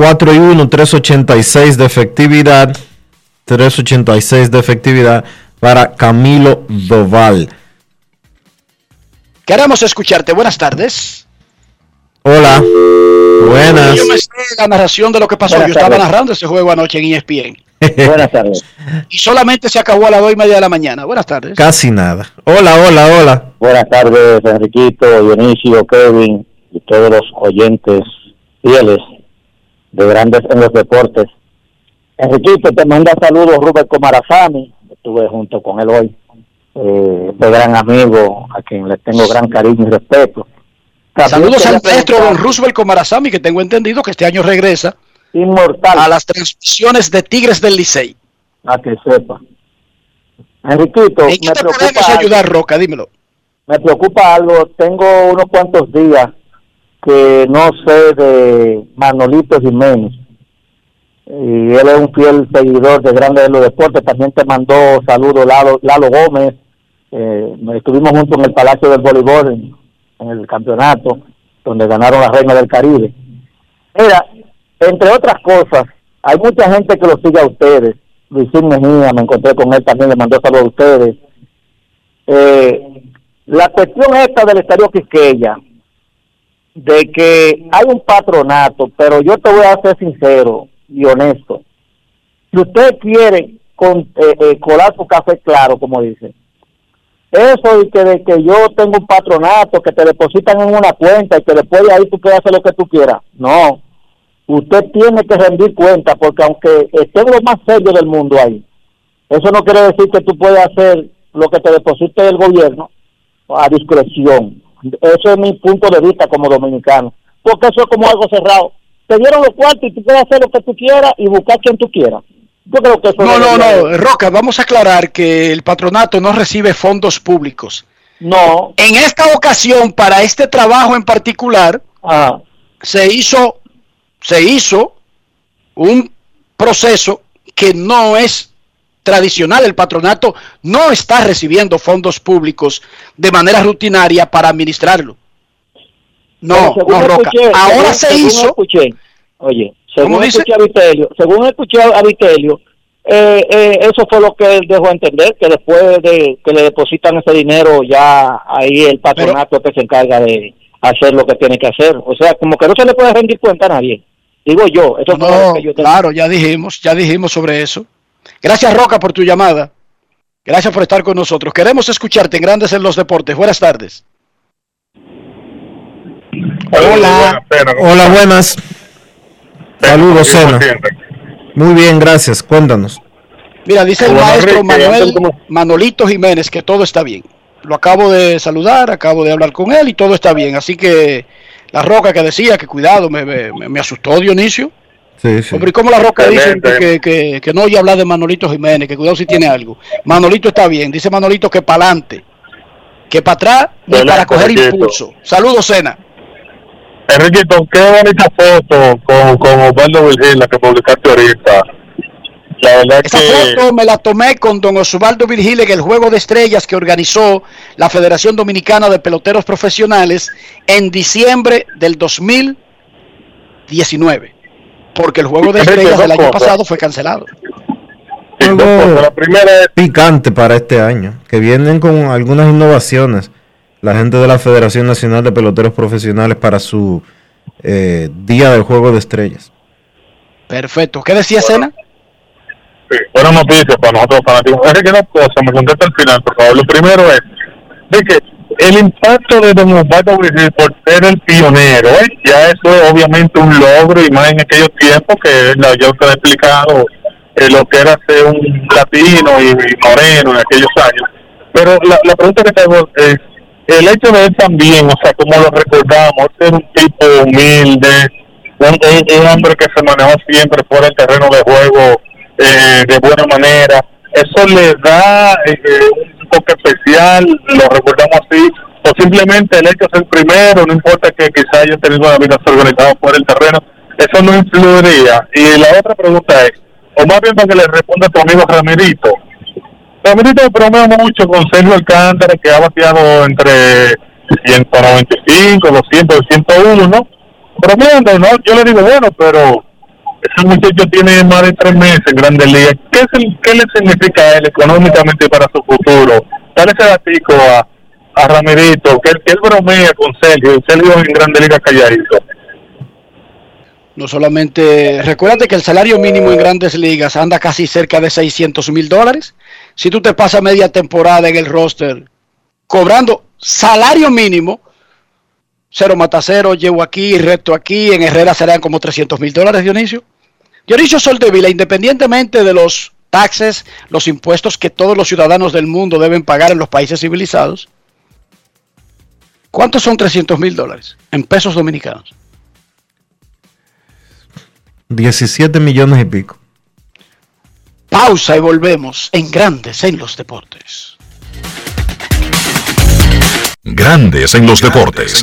4 y 1, 386 de efectividad. 386 de efectividad para Camilo Doval. Queremos escucharte. Buenas tardes. Hola. Buenas. Yo me sé la narración de lo que pasó. Buenas Yo estaba narrando ese juego anoche en ESPN. Buenas tardes. Y solamente se acabó a las dos y media de la mañana. Buenas tardes. Casi nada. Hola, hola, hola. Buenas tardes, Enriquito, Dionisio, Kevin y todos los oyentes fieles de Grandes en los Deportes. Enriquito, te manda saludos Rubén Comarazami, estuve junto con él hoy, eh, este gran amigo a quien le tengo gran cariño y respeto. Saludos al maestro don Roosevelt Comarazami, que tengo entendido que este año regresa Inmortal. a las transmisiones de Tigres del Licey. A que sepa. Enriquito, ¿En qué te podemos ayudar, Roca? Dímelo. Me preocupa algo. Tengo unos cuantos días que no sé de Manolito Jiménez. Y él es un fiel seguidor de Grandes de los Deportes. También te mandó saludos Lalo, Lalo Gómez. Eh, estuvimos juntos en el Palacio del Voleibol en, el campeonato, donde ganaron la Reina del Caribe. Mira, entre otras cosas, hay mucha gente que lo sigue a ustedes. Luisín Mejía, me encontré con él también, le mandó saludos a ustedes. Eh, la cuestión esta del Estadio Quisqueya, de que hay un patronato, pero yo te voy a ser sincero y honesto. Si usted quiere con, eh, eh, colar su café claro, como dice, eso y que de que yo tengo un patronato, que te depositan en una cuenta y que después de ahí tú puedes hacer lo que tú quieras. No, usted tiene que rendir cuenta porque aunque esté lo más serio del mundo ahí, eso no quiere decir que tú puedes hacer lo que te deposite el gobierno a discreción. Eso es mi punto de vista como dominicano, porque eso es como algo cerrado. Te dieron los cuartos y tú puedes hacer lo que tú quieras y buscar quien tú quieras. Yo creo que eso no, no, no, Roca, vamos a aclarar que el patronato no recibe fondos públicos. No. En esta ocasión, para este trabajo en particular, ah. se hizo se hizo un proceso que no es tradicional. El patronato no está recibiendo fondos públicos de manera rutinaria para administrarlo. No, no Roca. Ahora se hizo. Escuché, oye, según escuché a Vitelio, según escuché a Vitelio, eh, eh, eso fue lo que él dejó entender, que después de que le depositan ese dinero, ya ahí el patronato que se encarga de hacer lo que tiene que hacer. O sea, como que no se le puede rendir cuenta a nadie. Digo yo, eso no, que yo claro, ya dijimos, ya dijimos sobre eso. Gracias Roca por tu llamada. Gracias por estar con nosotros. Queremos escucharte en Grandes en los Deportes. Buenas tardes. Hola. Hola, buenas. Saludos, Sena. Muy bien, gracias. Cuéntanos. Mira, dice el maestro Manuel Manolito Jiménez que todo está bien. Lo acabo de saludar, acabo de hablar con él y todo está bien. Así que la Roca que decía que cuidado, me, me, me asustó Dionisio. Sí, sí. Hombre, ¿y cómo la Roca dice que, que, que, no oye hablar de Manolito Jiménez? Que cuidado si tiene algo. Manolito está bien, dice Manolito que para adelante, que para atrás y para coger impulso. Saludos, Sena. Enriquito, qué bonita foto con, con Osvaldo Virgil, que publicaste ahorita. La verdad Esa que... foto me la tomé con don Osvaldo Virgil en el Juego de Estrellas que organizó la Federación Dominicana de Peloteros Profesionales en diciembre del 2019. Porque el Juego de Estrellas del año pasado fue cancelado. La primera es picante para este año, que vienen con algunas innovaciones. La gente de la Federación Nacional de Peloteros Profesionales para su eh, Día del Juego de Estrellas. Perfecto. ¿Qué decía Sena? Sí, buena noticia para nosotros fanáticos. Es que dos cosas, me contesta al final, por favor. Lo primero es de que el impacto de Don Osvaldo Virgil por ser el pionero, ¿eh? ya eso es obviamente un logro y más en aquellos tiempos que la, yo te he explicado eh, lo que era ser un latino y, moreno en aquellos años. Pero la, pregunta que tengo es, el hecho de él también, o sea, como lo recordamos, ser un tipo humilde, un, hombre que se manejó siempre fuera del terreno de juego eh, de buena manera, eso le da eh, un especial, lo recordamos así, o simplemente el hecho de ser primero, no importa que quizá haya tenido una vida organizada fuera del terreno, eso no influiría. Y la otra pregunta es, o más bien para que le responda a tu amigo Ramirito, Ramirito bromea mucho con Sergio Alcántara, que ha bateado entre 195, 200, 101, ¿no? Bromeando, ¿no? Yo le digo, bueno, pero ese muchacho tiene más de tres meses en Grandes Ligas. ¿Qué, es ¿Qué le significa a él económicamente para su futuro? Dale ese gatico a, a Ramirito, que, que él bromea con Sergio, Sergio en Grandes Ligas calladito. No solamente, recuérdate que el salario mínimo en grandes ligas anda casi cerca de 600 mil dólares. Si tú te pasas media temporada en el roster cobrando salario mínimo, cero mata cero, llevo aquí, reto aquí, en Herrera serán como 300 mil dólares, Dionisio. Dionisio Soldevila, independientemente de los taxes, los impuestos que todos los ciudadanos del mundo deben pagar en los países civilizados, ¿cuántos son 300 mil dólares en pesos dominicanos? 17 millones y pico. Pausa y volvemos en Grandes en los Deportes. Grandes en los deportes.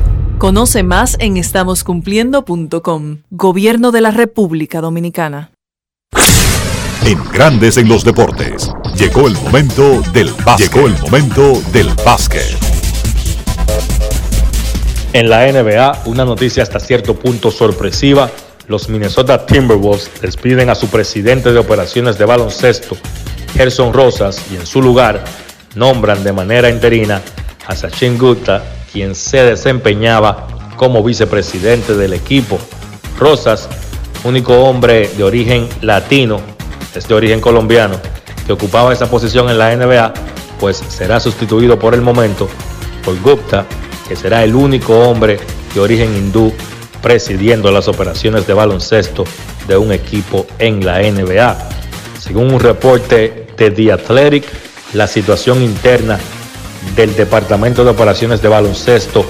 Conoce más en estamoscumpliendo.com. Gobierno de la República Dominicana. En Grandes en los Deportes. Llegó el momento del básquet. Llegó el momento del básquet. En la NBA, una noticia hasta cierto punto sorpresiva. Los Minnesota Timberwolves despiden a su presidente de operaciones de baloncesto, Gerson Rosas, y en su lugar nombran de manera interina a Sachin Gupta, quien se desempeñaba como vicepresidente del equipo. Rosas, único hombre de origen latino, es de origen colombiano, que ocupaba esa posición en la NBA, pues será sustituido por el momento por Gupta, que será el único hombre de origen hindú presidiendo las operaciones de baloncesto de un equipo en la NBA. Según un reporte de The Athletic, la situación interna del Departamento de Operaciones de Baloncesto,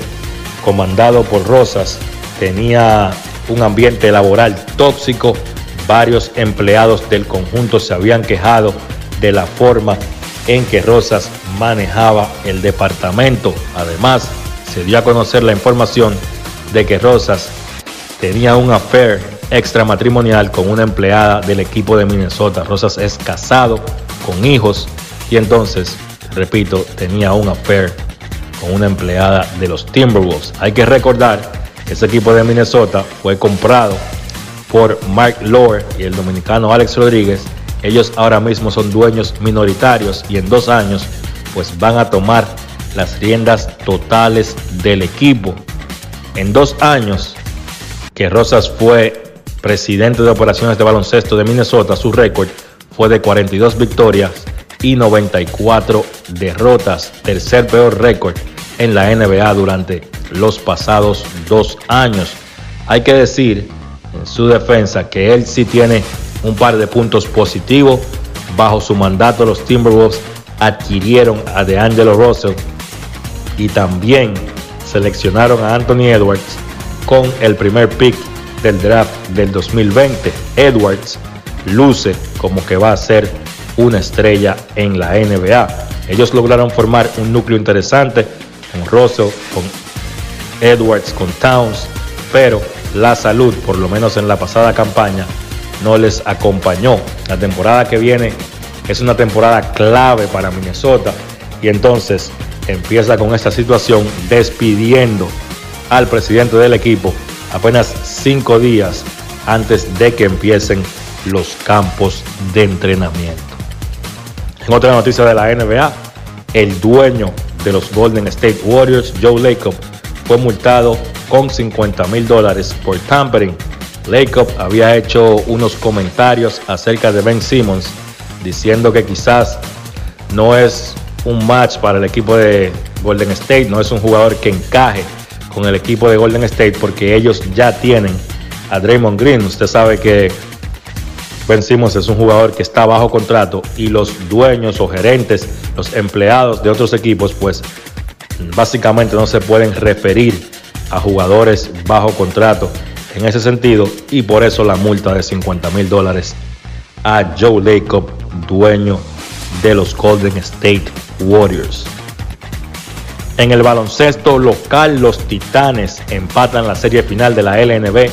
comandado por Rosas, tenía un ambiente laboral tóxico. Varios empleados del conjunto se habían quejado de la forma en que Rosas manejaba el departamento. Además, se dio a conocer la información de que Rosas tenía un affair extramatrimonial con una empleada del equipo de Minnesota. Rosas es casado, con hijos, y entonces repito, tenía un affair con una empleada de los Timberwolves. Hay que recordar que ese equipo de Minnesota fue comprado por Mark Lohr y el dominicano Alex Rodríguez. Ellos ahora mismo son dueños minoritarios y en dos años pues van a tomar las riendas totales del equipo. En dos años que Rosas fue presidente de operaciones de baloncesto de Minnesota, su récord fue de 42 victorias y 94 derrotas, tercer peor récord en la NBA durante los pasados dos años. Hay que decir en su defensa que él sí tiene un par de puntos positivos. Bajo su mandato los Timberwolves adquirieron a DeAngelo Russell y también seleccionaron a Anthony Edwards con el primer pick del draft del 2020. Edwards luce como que va a ser una estrella en la NBA. Ellos lograron formar un núcleo interesante con Russell, con Edwards, con Towns, pero la salud, por lo menos en la pasada campaña, no les acompañó. La temporada que viene es una temporada clave para Minnesota y entonces empieza con esta situación despidiendo al presidente del equipo apenas cinco días antes de que empiecen los campos de entrenamiento. Otra noticia de la NBA, el dueño de los Golden State Warriors, Joe Lacob, fue multado con 50 mil dólares por tampering. Lacob había hecho unos comentarios acerca de Ben Simmons, diciendo que quizás no es un match para el equipo de Golden State, no es un jugador que encaje con el equipo de Golden State porque ellos ya tienen a Draymond Green. Usted sabe que Ben Simmons es un jugador que está bajo contrato y los dueños o gerentes, los empleados de otros equipos, pues básicamente no se pueden referir a jugadores bajo contrato en ese sentido y por eso la multa de 50 mil dólares a Joe Lacob, dueño de los Golden State Warriors. En el baloncesto local, los Titanes empatan la serie final de la LNB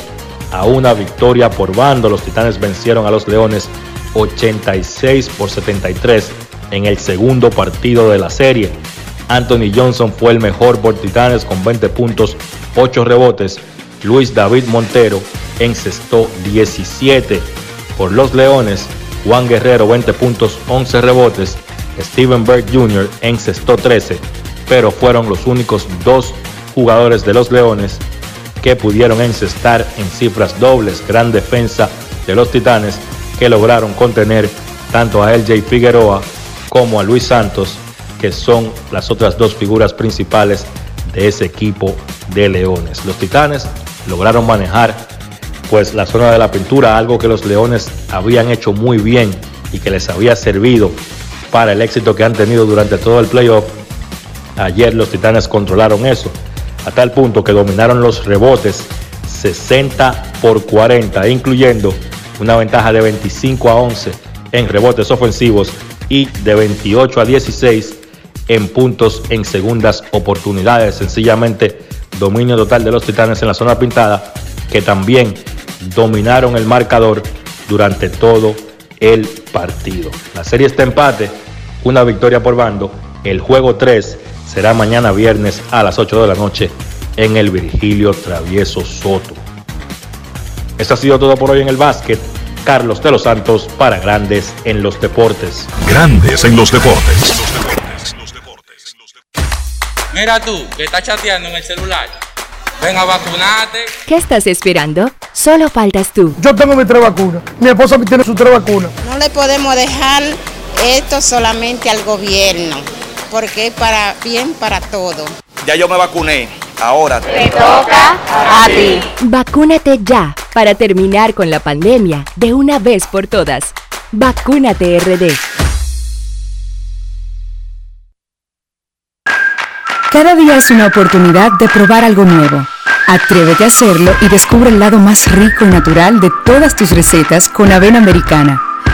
a una victoria por bando. Los Titanes vencieron a los Leones 86 por 73 en el segundo partido de la serie. Anthony Johnson fue el mejor por Titanes con 20 puntos, 8 rebotes. Luis David Montero encestó 17 por los Leones. Juan Guerrero 20 puntos, 11 rebotes. Steven Berg Jr. encestó 13, pero fueron los únicos dos jugadores de los Leones que pudieron encestar en cifras dobles. Gran defensa de los Titanes que lograron contener tanto a LJ Figueroa como a Luis Santos, que son las otras dos figuras principales de ese equipo de Leones. Los Titanes lograron manejar pues la zona de la pintura, algo que los Leones habían hecho muy bien y que les había servido para el éxito que han tenido durante todo el playoff. Ayer los Titanes controlaron eso a tal punto que dominaron los rebotes 60 por 40, incluyendo una ventaja de 25 a 11 en rebotes ofensivos y de 28 a 16 en puntos en segundas oportunidades. Sencillamente dominio total de los Titanes en la zona pintada, que también dominaron el marcador durante todo el partido. La serie está empate, una victoria por bando. El juego 3 será mañana viernes a las 8 de la noche en el Virgilio Travieso Soto. Esto ha sido todo por hoy en el básquet. Carlos de los Santos para Grandes en los Deportes. Grandes en los Deportes. Mira tú, que estás chateando en el celular. Ven a vacunarte. ¿Qué estás esperando? Solo faltas tú. Yo tengo mi tres vacunas. Mi esposa tiene sus tres vacunas. No le podemos dejar esto solamente al gobierno porque es para bien para todo. Ya yo me vacuné, ahora te toca a ti. Vacúnate ya para terminar con la pandemia de una vez por todas. Vacúnate RD. Cada día es una oportunidad de probar algo nuevo. Atrévete a hacerlo y descubre el lado más rico y natural de todas tus recetas con avena americana.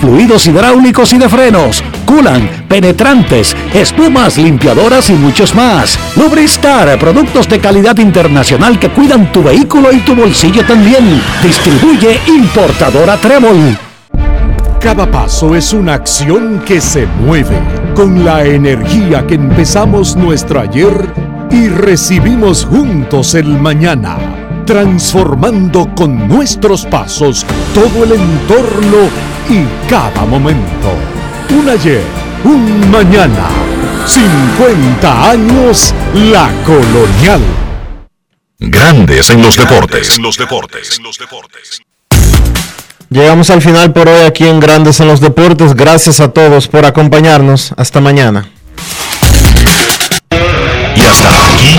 fluidos hidráulicos y de frenos, culan, penetrantes, espumas, limpiadoras y muchos más. Lubristar, productos de calidad internacional que cuidan tu vehículo y tu bolsillo también. Distribuye importadora Trébol. Cada paso es una acción que se mueve con la energía que empezamos nuestro ayer y recibimos juntos el mañana, transformando con nuestros pasos todo el entorno y cada momento. Un ayer, un mañana. 50 años la colonial. Grandes en los deportes. En los deportes. Llegamos al final por hoy aquí en Grandes en los Deportes. Gracias a todos por acompañarnos. Hasta mañana. Y hasta aquí,